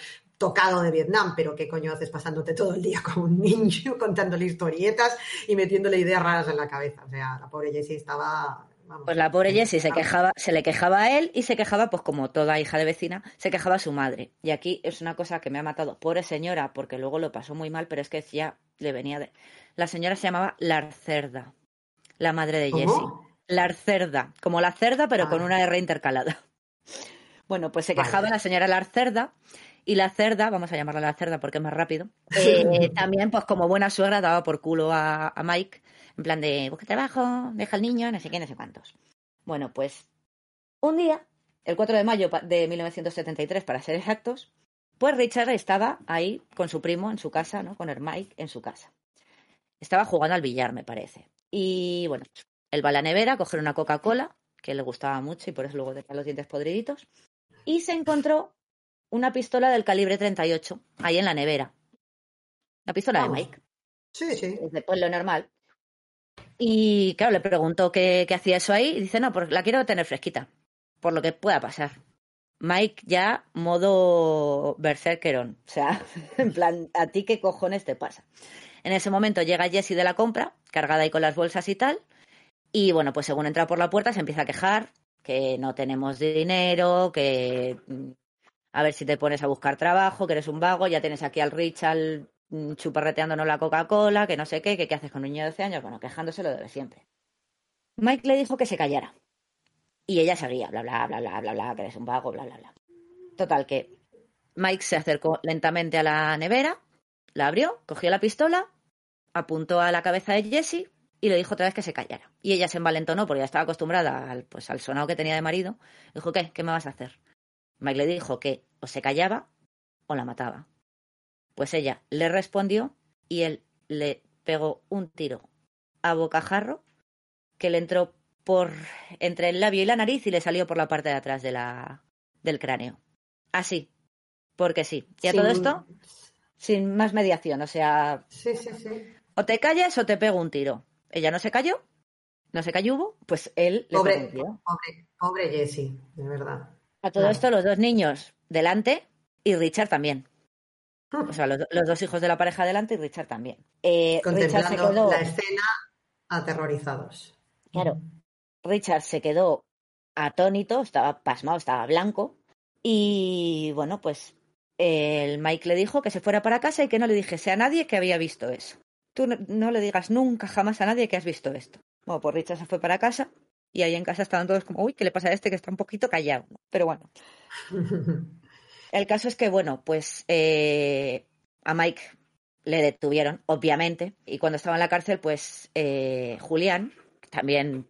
tocado de Vietnam, pero ¿qué coño haces pasándote todo el día con un niño, contándole historietas y metiéndole ideas raras en la cabeza? O sea, la pobre Jessie estaba. Vamos, Pues la pobre Jessie se quejaba, se le quejaba a él y se quejaba, pues como toda hija de vecina, se quejaba a su madre. Y aquí es una cosa que me ha matado. Pobre señora, porque luego lo pasó muy mal, pero es que ya le venía de. La señora se llamaba Larcerda, la madre de Jessie. Larcerda, como la cerda, pero Ah. con una R intercalada. Bueno, pues se quejaba la señora Larcerda y la cerda, vamos a llamarla la cerda porque es más rápido, eh, también pues como buena suegra daba por culo a, a, Mike, en plan de busca trabajo, deja al niño, no sé qué, no sé cuántos. Bueno, pues un día, el 4 de mayo de 1973 para ser exactos, pues Richard estaba ahí con su primo en su casa, ¿no? Con el Mike en su casa. Estaba jugando al billar, me parece. Y bueno, él va a la nevera a coger una Coca-Cola, que le gustaba mucho y por eso luego tenía los dientes podriditos, y se encontró una pistola del calibre 38 ahí en la nevera. La pistola Vamos. de Mike. Sí, sí. Pues lo normal. Y claro, le preguntó qué, qué hacía eso ahí y dice, no, pues la quiero tener fresquita, por lo que pueda pasar. Mike ya modo berserkerón, o sea, en plan, ¿a ti qué cojones te pasa? En ese momento llega Jessie de la compra, cargada ahí con las bolsas y tal, y bueno, pues según entra por la puerta se empieza a quejar que no tenemos dinero, que a ver si te pones a buscar trabajo, que eres un vago, ya tienes aquí al Richard mm, chuparreteándonos la Coca-Cola, que no sé qué, que qué haces con un niño de 12 años, bueno, quejándose lo de siempre. Mike le dijo que se callara. Y ella seguía, bla, bla, bla, bla, bla, bla, que eres un vago, bla, bla, bla. Total, que Mike se acercó lentamente a la nevera, la abrió, cogió la pistola, apuntó a la cabeza de Jessie y le dijo otra vez que se callara. Y ella se envalentonó porque ya estaba acostumbrada al, pues, al sonado que tenía de marido. Dijo, ¿qué? ¿Qué me vas a hacer? Mike le dijo que o se callaba o la mataba. Pues ella le respondió y él le pegó un tiro a bocajarro que le entró por entre el labio y la nariz y le salió por la parte de atrás de la, del cráneo. Así, porque sí. Y a Sin- todo esto, sin más mediación. O sea, Sí, sí, sí. o te callas o te pego un tiro. Ella no se cayó, no se cayó, pues él le Pobre, pegó un tiro. pobre, pobre Jessie, de verdad. A todo Claro. esto, los dos niños delante y Richard también. O sea, los, los dos hijos de la pareja delante y Richard también. Eh, Richard se quedó. la escena aterrorizados. Claro. Richard se quedó atónito, estaba pasmado, estaba blanco. Y bueno, pues el Mike le dijo que se fuera para casa y que no le dijese a nadie que había visto eso. Tú no, no le digas nunca jamás a nadie que has visto esto. Bueno, pues Richard se fue para casa y ahí en casa estaban todos como, uy, ¿qué le pasa a este que está un poquito callado? Pero bueno, el caso es que, bueno, pues eh, a Mike le detuvieron, obviamente, y cuando estaba en la cárcel, pues eh, Julián, también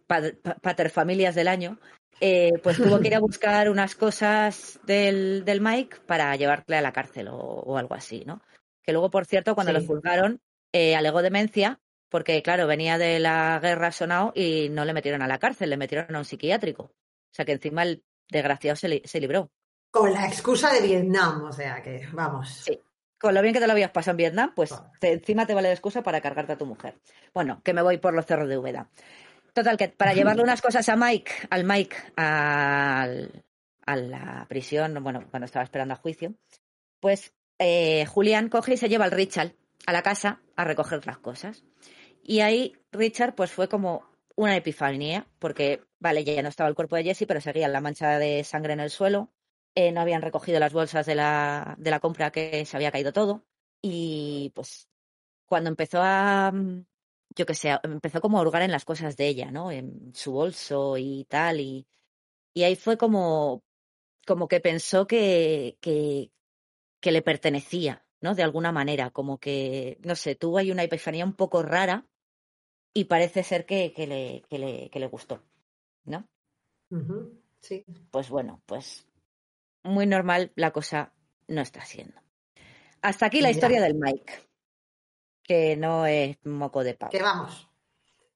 paterfamilias del año, eh, pues tuvo que ir a buscar unas cosas del, del Mike para llevarle a la cárcel o, o algo así, ¿no? Que luego, por cierto, cuando Sí. lo juzgaron, eh, alegó demencia, porque, claro, venía de la guerra sonado y no le metieron a la cárcel, le metieron a un psiquiátrico. O sea que encima el desgraciado se, li- se libró. Con la excusa de Vietnam, o sea que, vamos. Sí. Con lo bien que te lo habías pasado en Vietnam, pues te- encima te vale de excusa para cargarte a tu mujer. Bueno, que me voy por los cerros de Úbeda. Total, que para llevarle unas cosas a Mike, al Mike, al- a la prisión, bueno, cuando estaba esperando a juicio, pues eh, Julián coge y se lleva al Richard a la casa a recoger las cosas. Y ahí Richard, pues fue como una epifanía, porque, vale, ya no estaba el cuerpo de Jesse, pero seguía la mancha de sangre en el suelo, eh, no habían recogido las bolsas de la, de la compra que se había caído todo. Y pues cuando empezó a, yo qué sé, empezó como a hurgar en las cosas de ella, ¿no? En su bolso y tal. Y, y ahí fue como, como que pensó que, que, que le pertenecía, ¿no? De alguna manera, como que, no sé, tuvo ahí una epifanía un poco rara y parece ser que, que, le, que, le, que le gustó, ¿no? Sí. pues bueno, pues muy normal la cosa no está siendo. Hasta aquí la Ya. historia del Mike, que no es moco de pavo. Que vamos.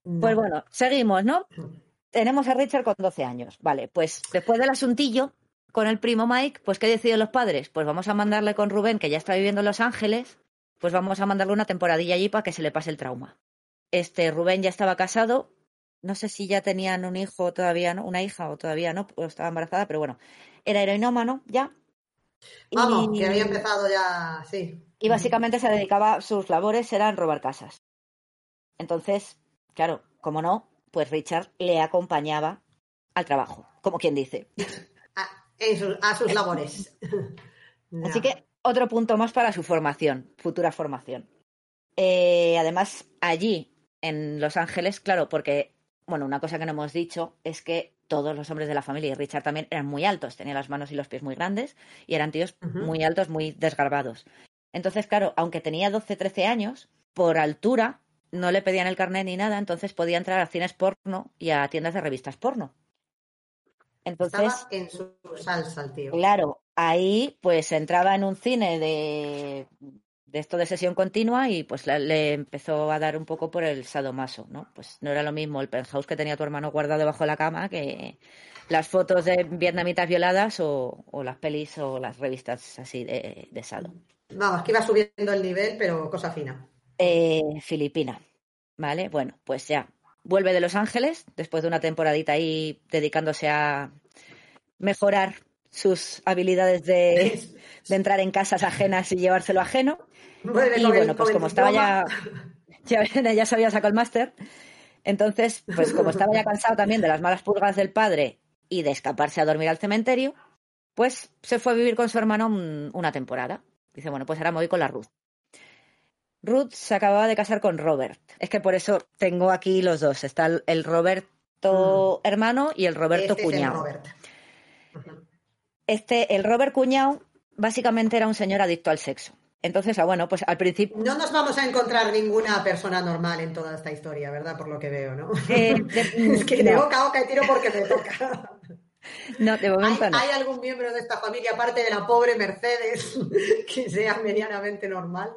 Pues No. bueno, seguimos, ¿no? Tenemos a Richard con 12 años. Vale, pues después del asuntillo con el primo Mike, pues ¿qué deciden los padres? Pues vamos a mandarle con Rubén, que ya está viviendo en Los Ángeles, pues vamos a mandarle una temporadilla allí para que se le pase el trauma. Este Rubén ya estaba casado, no sé si ya tenían un hijo todavía, ¿no? Una hija o todavía no, o estaba embarazada, pero bueno, era heroinómano ya. Vamos, Y- que había empezado ya, sí. y básicamente se dedicaba, sus labores eran robar casas. Entonces, claro, como no, pues Richard le acompañaba al trabajo, como quien dice. A, sus- a sus labores. Así que otro punto más para su formación, futura formación. Eh, además, allí, en Los Ángeles, claro, porque, bueno, una cosa que no hemos dicho es que todos los hombres de la familia y Richard también eran muy altos, tenía las manos y los pies muy grandes y eran tíos muy altos, muy desgarbados. Entonces, claro, aunque tenía 12, 13 años, por altura no le pedían el carnet ni nada, entonces podía entrar a cines porno y a tiendas de revistas porno. Entonces, Estaba en su salsa el tío. Claro, ahí pues entraba en un cine de, de esto de sesión continua y pues le, empezó a dar un poco por el sadomaso, ¿no? Pues no era lo mismo el penthouse que tenía tu hermano guardado debajo de la cama que las fotos de vietnamitas violadas o, las pelis o las revistas así de, de sado. Vamos, que iba subiendo el nivel, pero cosa fina. Eh, Filipina, ¿vale? Bueno, pues ya vuelve de Los Ángeles después de una temporadita ahí dedicándose a mejorar sus habilidades de, entrar en casas ajenas y llevárselo ajeno. Y bueno, pues como estaba ya, ya, ya se había sacado el máster, entonces, pues como estaba ya cansado también de las malas pulgas del padre y de escaparse a dormir al cementerio, pues se fue a vivir con su hermano una temporada. Dice, bueno, pues ahora me voy con la Ruth. Ruth se acababa de casar con Robert. Es que por eso tengo aquí los dos. Está el Roberto mm. hermano y el Roberto este cuñado. Este, el Robert cuñado, básicamente era un señor adicto al sexo. Entonces, ah, bueno, pues al principio. No nos vamos a encontrar ninguna persona normal en toda esta historia, ¿verdad? Por lo que veo, ¿no? Eh, es que de boca a boca tiro porque me toca. No, de momento ¿Hay, no. ¿Hay algún miembro de esta familia, aparte de la pobre Mercedes, que sea medianamente normal?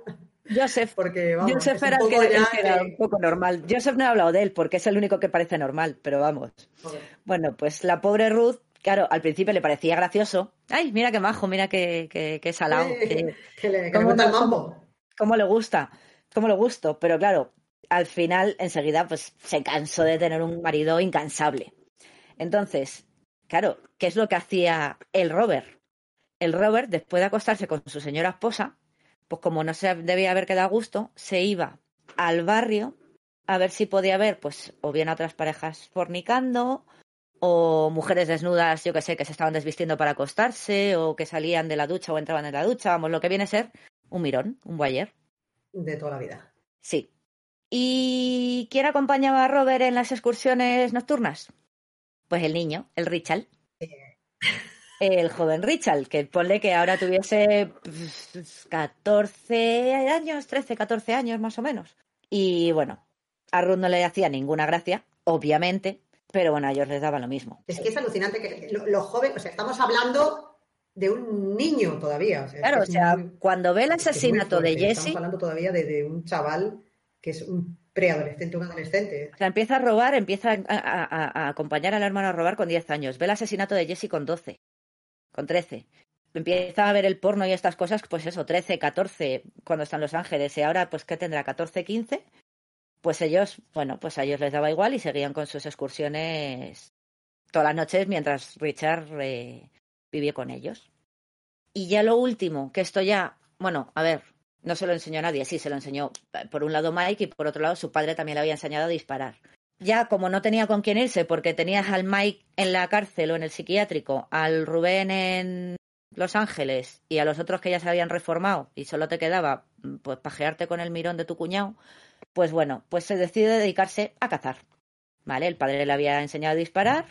Joseph, porque, vamos, Joseph era el que, era un poco normal. Joseph no he hablado de él porque es el único que parece normal, pero vamos. Bueno, pues la pobre Ruth, claro, al principio le parecía gracioso. Ay, mira qué majo, mira qué, qué, salado. que, le, ¿cómo, gusta el mambo. Cómo, le gusta, cómo le gusto. Pero claro, al final, enseguida, pues se cansó de tener un marido incansable. Entonces, claro, ¿qué es lo que hacía el Robert? El Robert, después de acostarse con su señora esposa, pues como no se debía haber quedado a gusto, se iba al barrio a ver si podía ver, pues, o bien a otras parejas fornicando, o mujeres desnudas, yo que sé, que se estaban desvistiendo para acostarse, o que salían de la ducha o entraban en la ducha, vamos, lo que viene a ser un mirón, un guayer. De toda la vida. Sí. ¿Y quién acompañaba a Robert en las excursiones nocturnas? Pues el niño, el Richard el joven Richard, que ponle que ahora tuviese 14 pues, años, 13, 14 años más o menos. Y bueno, a Ruth no le hacía ninguna gracia, obviamente, pero bueno, a ellos les daba lo mismo. Es que es alucinante que los jóvenes, o sea, estamos hablando de un niño todavía. claro, o sea, cuando ve el asesinato de Jesse. Estamos hablando todavía de, un chaval que es un preadolescente, un adolescente. O sea, empieza a robar, empieza a, a, acompañar al hermano a robar con 10 años. Ve el asesinato de Jesse con 12 con 13. Empieza a ver el porno y estas cosas, pues eso, 13, 14, cuando están Los Ángeles, y ahora, pues, ¿qué tendrá? 14, 15. Pues ellos, bueno, pues a ellos les daba igual y seguían con sus excursiones todas las noches mientras Richard eh, vivía con ellos. Y ya lo último, que esto ya, bueno, a ver, no se lo enseñó a nadie, sí, se lo enseñó eh, por un lado Mike y por otro lado su padre también le había enseñado a disparar ya como no tenía con quién irse, porque tenías al Mike en la cárcel o en el psiquiátrico, al Rubén en Los Ángeles y a los otros que ya se habían reformado y solo te quedaba pues pajearte con el mirón de tu cuñado, pues bueno, pues se decide dedicarse a cazar. ¿Vale? El padre le había enseñado a disparar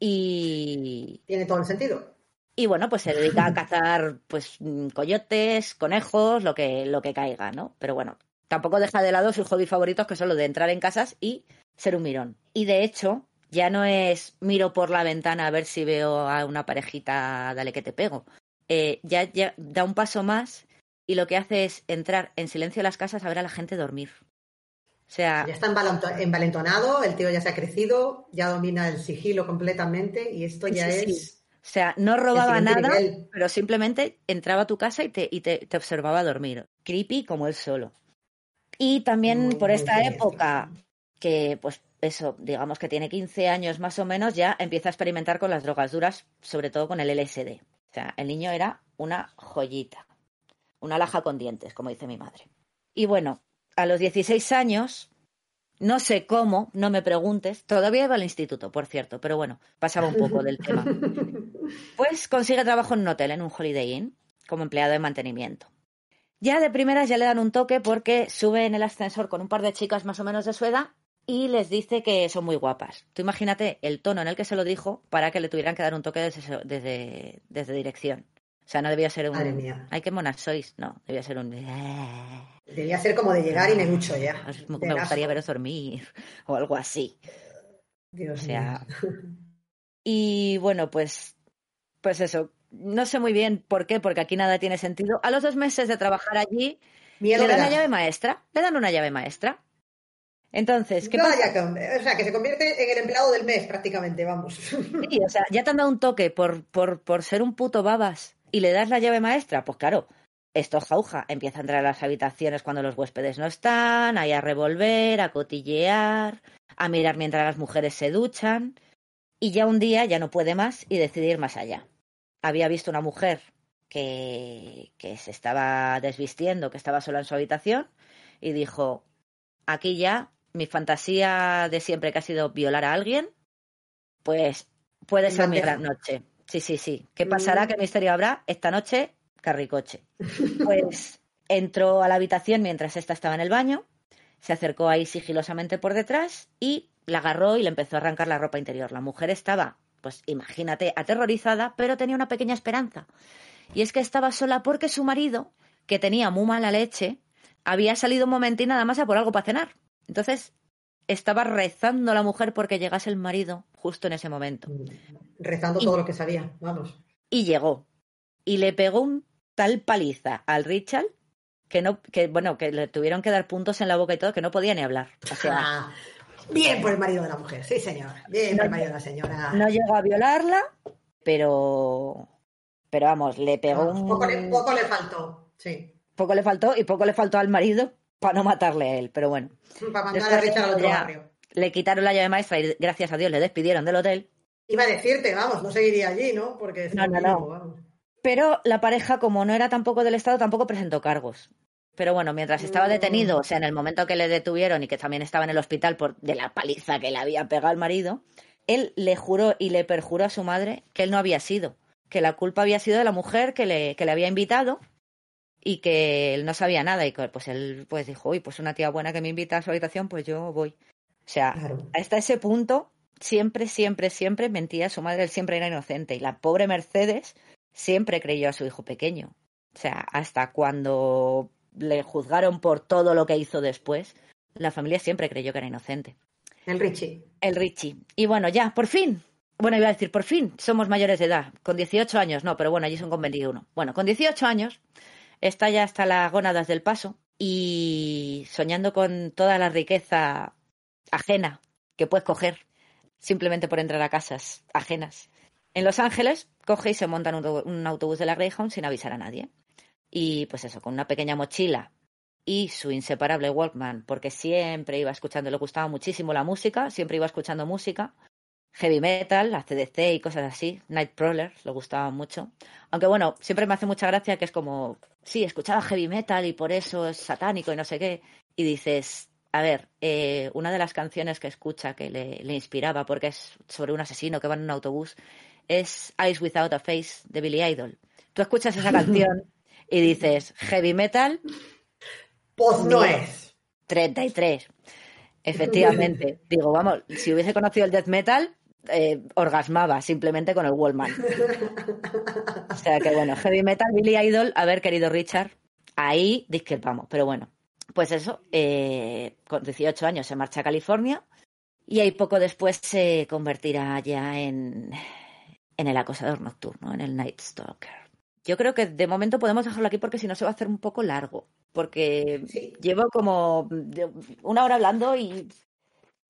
y... Tiene todo el sentido. Y bueno, pues se dedica a cazar pues coyotes, conejos, lo que, lo que caiga, ¿no? Pero bueno, tampoco deja de lado sus hobbies favoritos que son los de entrar en casas y ser un mirón. Y de hecho, ya no es miro por la ventana a ver si veo a una parejita, dale que te pego. Eh, ya, ya da un paso más y lo que hace es entrar en silencio a las casas a ver a la gente dormir. O sea, ya está envalentonado, el tío ya se ha crecido, ya domina el sigilo completamente y esto ya es... O sea, no robaba nada, pero simplemente entraba a tu casa y, te, y te, te, observaba dormir. Creepy como él solo. Y también por esta época, que pues eso, digamos que tiene 15 años más o menos, ya empieza a experimentar con las drogas duras, sobre todo con el LSD. O sea, el niño era una joyita, una laja con dientes, como dice mi madre. Y bueno, a los 16 años, no sé cómo, no me preguntes, todavía iba al instituto, por cierto, pero bueno, pasaba un poco del tema. Pues consigue trabajo en un hotel, en un Holiday Inn, como empleado de mantenimiento. Ya de primeras ya le dan un toque porque sube en el ascensor con un par de chicas más o menos de su edad y les dice que son muy guapas. Tú imagínate el tono en el que se lo dijo para que le tuvieran que dar un toque desde, desde, desde dirección. O sea, no debía ser un. Madre mía. Ay, qué monas sois. No, debía ser un. Debía ser como de llegar y me ducho ya. Me De gustaría veros dormir o algo así. Dios O sea, mío. Y bueno, pues, pues eso. No sé muy bien por qué, porque aquí nada tiene sentido. A los dos meses de trabajar allí, Miedo le me dan da. la llave maestra. Le dan una llave maestra. Entonces, ¿qué Vaya pasa? que- o sea, que se convierte en el empleado del mes prácticamente, vamos. Sí, o sea, ya te han dado un toque por, por, por ser un puto babas y le das la llave maestra. Pues claro, esto jauja. Empieza a entrar a las habitaciones cuando los huéspedes no están, ahí a revolver, a cotillear, a mirar mientras las mujeres se duchan. Y ya un día ya no puede más y decide ir más allá. Había visto una mujer que, que se estaba desvistiendo, que estaba sola en su habitación, y dijo, aquí ya mi fantasía de siempre que ha sido violar a alguien, pues puede ser mi gran noche. Sí, sí, sí. ¿Qué pasará? Mm. ¿Qué misterio habrá? Esta noche, carricoche. Pues entró a la habitación mientras esta estaba en el baño, se acercó ahí sigilosamente por detrás y la agarró y le empezó a arrancar la ropa interior. La mujer estaba, pues imagínate, aterrorizada, pero tenía una pequeña esperanza. Y es que estaba sola porque su marido, que tenía muy mala leche, había salido un momentín nada más a por algo para cenar. Entonces, estaba rezando la mujer porque llegase el marido justo en ese momento. Rezando Y- todo lo que sabía, vamos. Y llegó. Y le pegó un tal paliza al Richard que no, que bueno, que le tuvieron que dar puntos en la boca y todo, que no podía ni hablar. O sea, Ah, bien por el marido de la mujer, sí señor. Bien por el marido de la señora. no llegó a violarla, pero pero vamos, le pegó Ah, un poco, le, poco le faltó, sí. poco le faltó y poco le faltó al marido para no matarle a él, pero bueno. Para mandar a Richard al otro ya- barrio. Le quitaron la llave maestra y gracias a Dios le despidieron del hotel. Iba a decirte, vamos, no seguiría allí, ¿no? Porque es No, no, no. vamos. Pero la pareja, como no era tampoco del Estado, tampoco presentó cargos. Pero bueno, mientras estaba Mm. detenido, o sea, en el momento que le detuvieron y que también estaba en el hospital por de la paliza que le había pegado al marido, él le juró y le perjuró a su madre que él no había sido, que la culpa había sido de la mujer que le, que le había invitado y que él no sabía nada y que pues él pues dijo, uy, pues una tía buena que me invita a su habitación, pues yo voy. O sea, Claro. hasta ese punto, siempre, siempre, siempre mentía su madre, él siempre era inocente. Y la pobre Mercedes siempre creyó a su hijo pequeño. O sea, hasta cuando le juzgaron por todo lo que hizo después, la familia siempre creyó que era inocente. El Richie. El Richie. Y bueno, ya, por fin. Bueno, iba a decir, por fin somos mayores de edad. Con 18 años, no, pero bueno, allí son con 21. Bueno, con 18 años está ya hasta las gónadas del paso y soñando con toda la riqueza ajena que puedes coger simplemente por entrar a casas ajenas. En Los Ángeles coge y se monta un auto- un autobús de la Greyhound sin avisar a nadie. Y pues eso, con una pequeña mochila y su inseparable Walkman, porque siempre iba escuchando, le gustaba muchísimo la música, siempre iba escuchando música, heavy metal, ACDC y cosas así, Nightcrawler, le gustaba mucho. Aunque bueno, siempre me hace mucha gracia que es como, sí, escuchaba heavy metal y por eso es satánico y no sé qué. Y dices, a ver, eh, una de las canciones que escucha que le, le inspiraba, porque es sobre un asesino que va en un autobús, es Eyes Without a Face de Billy Idol. Tú escuchas esa canción y dices, heavy metal, Pues no es. 33. Efectivamente. Digo, vamos, si hubiese conocido el death metal, eh, orgasmaba simplemente con el Wallman. O sea que bueno, heavy metal, Billy Idol, a ver, querido Richard, ahí discrepamos. Pero bueno, pues eso, eh, con 18 años se marcha a California y ahí poco después se convertirá ya en, en el acosador nocturno, en el Night Stalker. Yo creo que de momento podemos dejarlo aquí porque si no se va a hacer un poco largo. Porque Sí. llevo como una hora hablando y,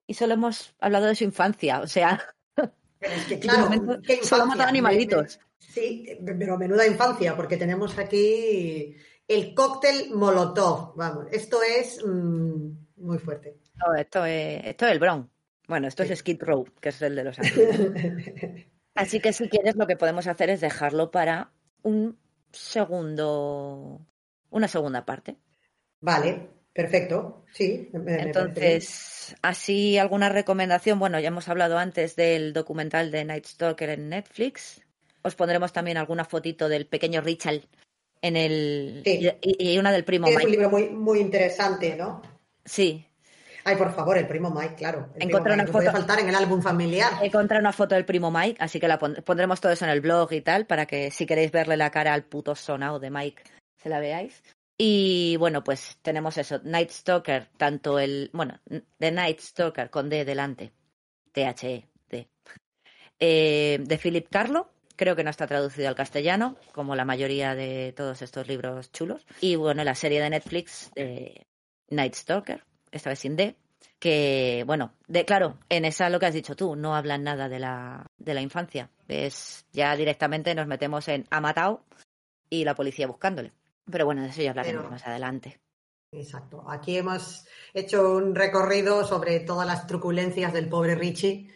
y solo hemos hablado de su infancia. O sea, Pero es que, claro, solo matan animalitos. Sí, pero menuda infancia, porque tenemos aquí el cóctel Molotov. Vamos, esto es mm, muy fuerte. No, esto es, esto es el Bronx. Bueno, esto Sí. es Skid Row, que es el de los ángeles. Así que si quieres, lo que podemos hacer es dejarlo para un segundo, una segunda parte. Vale, perfecto. Sí, me- me. Entonces, así alguna recomendación. Bueno, ya hemos hablado antes del documental de Night Stalker en Netflix. Os pondremos también alguna fotito del pequeño Richard en el Sí. y, y una del primo Es un Mike. libro muy, muy interesante, ¿no? Sí, Ay, por favor, el primo Mike, claro. El Encontré una no foto. faltar en el álbum familiar. Encontré una foto del primo Mike, así que la pondremos todo eso en el blog y tal, para que si queréis verle la cara al puto sonado de Mike, se la veáis. Y bueno, pues tenemos eso, Night Stalker, tanto el, bueno, The Night Stalker con D delante, T-H-E, D, eh, de Philip Carlo, creo que no está traducido al castellano, como la mayoría de todos estos libros chulos. Y bueno, la serie de Netflix de Night Stalker, esta vez sin D, que, bueno, de, claro, en esa lo que has dicho tú, no hablan nada de la, de la infancia. Es, ya directamente nos metemos en ha matado y la policía buscándole. Pero bueno, de eso ya hablaremos más adelante. Exacto. Aquí hemos hecho un recorrido sobre todas las truculencias del pobre Richie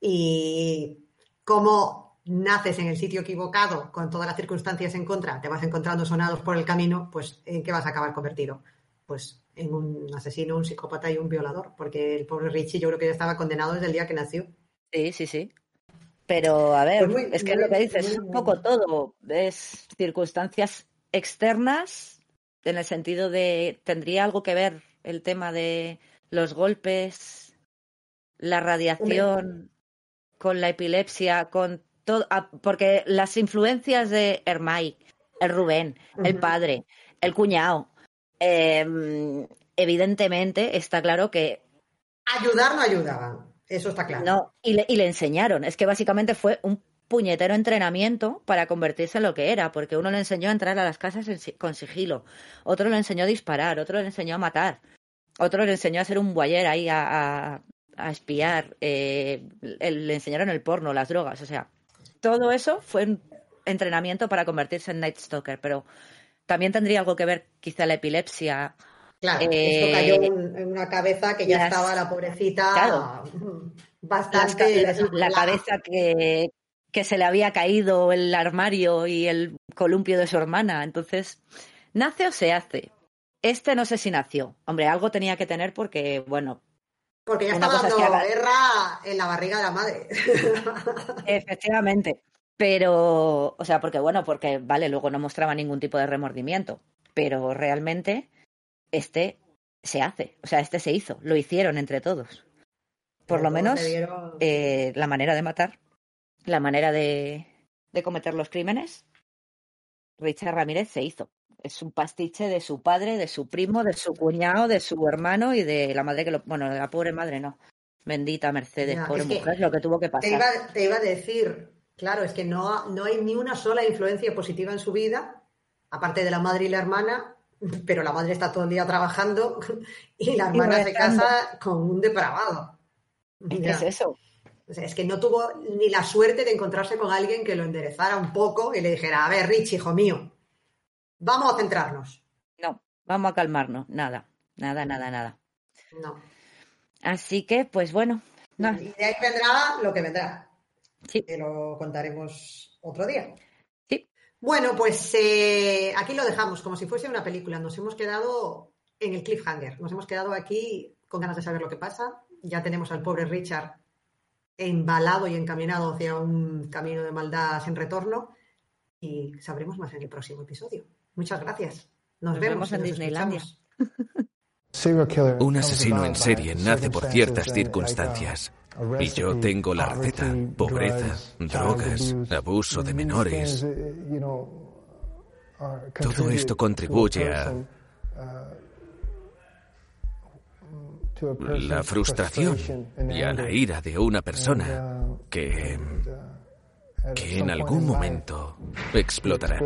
y cómo naces en el sitio equivocado con todas las circunstancias en contra, te vas encontrando sonados por el camino, pues ¿en qué vas a acabar convertido? Pues en un asesino, un psicópata y un violador, porque el pobre Richie yo creo que ya estaba condenado desde el día que nació. Sí, sí, sí. Pero a ver, pues es que lo que dices es un poco todo, es circunstancias externas, en el sentido de, ¿tendría algo que ver el tema de los golpes, la radiación, con la epilepsia, con todo? Porque las influencias de Hermay, el Rubén, el padre, el cuñado, em, evidentemente está claro que... Ayudar no ayudaban, eso está claro. No, y le, y le enseñaron. Es que básicamente fue un puñetero entrenamiento para convertirse en lo que era, porque uno le enseñó a entrar a las casas con sigilo, otro le enseñó a disparar, otro le enseñó a matar, otro le enseñó a ser un guayer ahí a, espiar, eh, le enseñaron el porno, las drogas, o sea, todo eso fue un entrenamiento para convertirse en Night Stalker, pero también tendría algo que ver quizá la epilepsia. Claro, esto eh, cayó en una cabeza que ya estaba la pobrecita bastante... la, cabeza que, que se le había caído el armario y el columpio de su hermana. Entonces, ¿nace o se hace? Este no sé si nació. Hombre, algo tenía que tener porque, bueno. Porque ya estaba dando guerra en la barriga de la madre. Efectivamente. Pero, o sea, porque, bueno, porque, vale, luego no mostraba ningún tipo de remordimiento. Pero realmente, este se hace. O sea, este se hizo. Lo hicieron entre todos. Por lo menos, eh, la manera de matar la manera de, cometer los crímenes, Richard Ramírez se hizo. Es un pastiche de su padre, de su primo, de su cuñado, de su hermano y de la madre que lo. Bueno, de la pobre madre no. Bendita Mercedes, pobre mujer, lo que tuvo que pasar. Te iba, a decir, claro, es que no, no hay ni una sola influencia positiva en su vida, aparte de la madre y la hermana, pero la madre está todo el día trabajando y la hermana se casa con un depravado. ¿Qué es eso? es que no tuvo ni la suerte de encontrarse con alguien que lo enderezara un poco y le dijera, a ver, Rich, hijo mío, vamos a centrarnos. No, vamos a calmarnos. Nada, nada, nada, nada. No. Así que, pues bueno. Y de ahí vendrá lo que vendrá. Sí. Que lo contaremos otro día. Sí. Bueno, pues eh, aquí lo dejamos, como si fuese una película. Nos hemos quedado en el cliffhanger. Nos hemos quedado aquí con ganas de saber lo que pasa. Ya tenemos al pobre Richard embalado y encaminado hacia un camino de maldad sin retorno. Y sabremos más en el próximo episodio. Muchas gracias. Nos, vemos, en Disneylandia. Un asesino en serie nace por ciertas circunstancias. Y yo tengo la receta. Pobreza, drogas, abuso de menores. Todo esto contribuye a la frustración y a la ira de una persona que, que en algún momento explotará.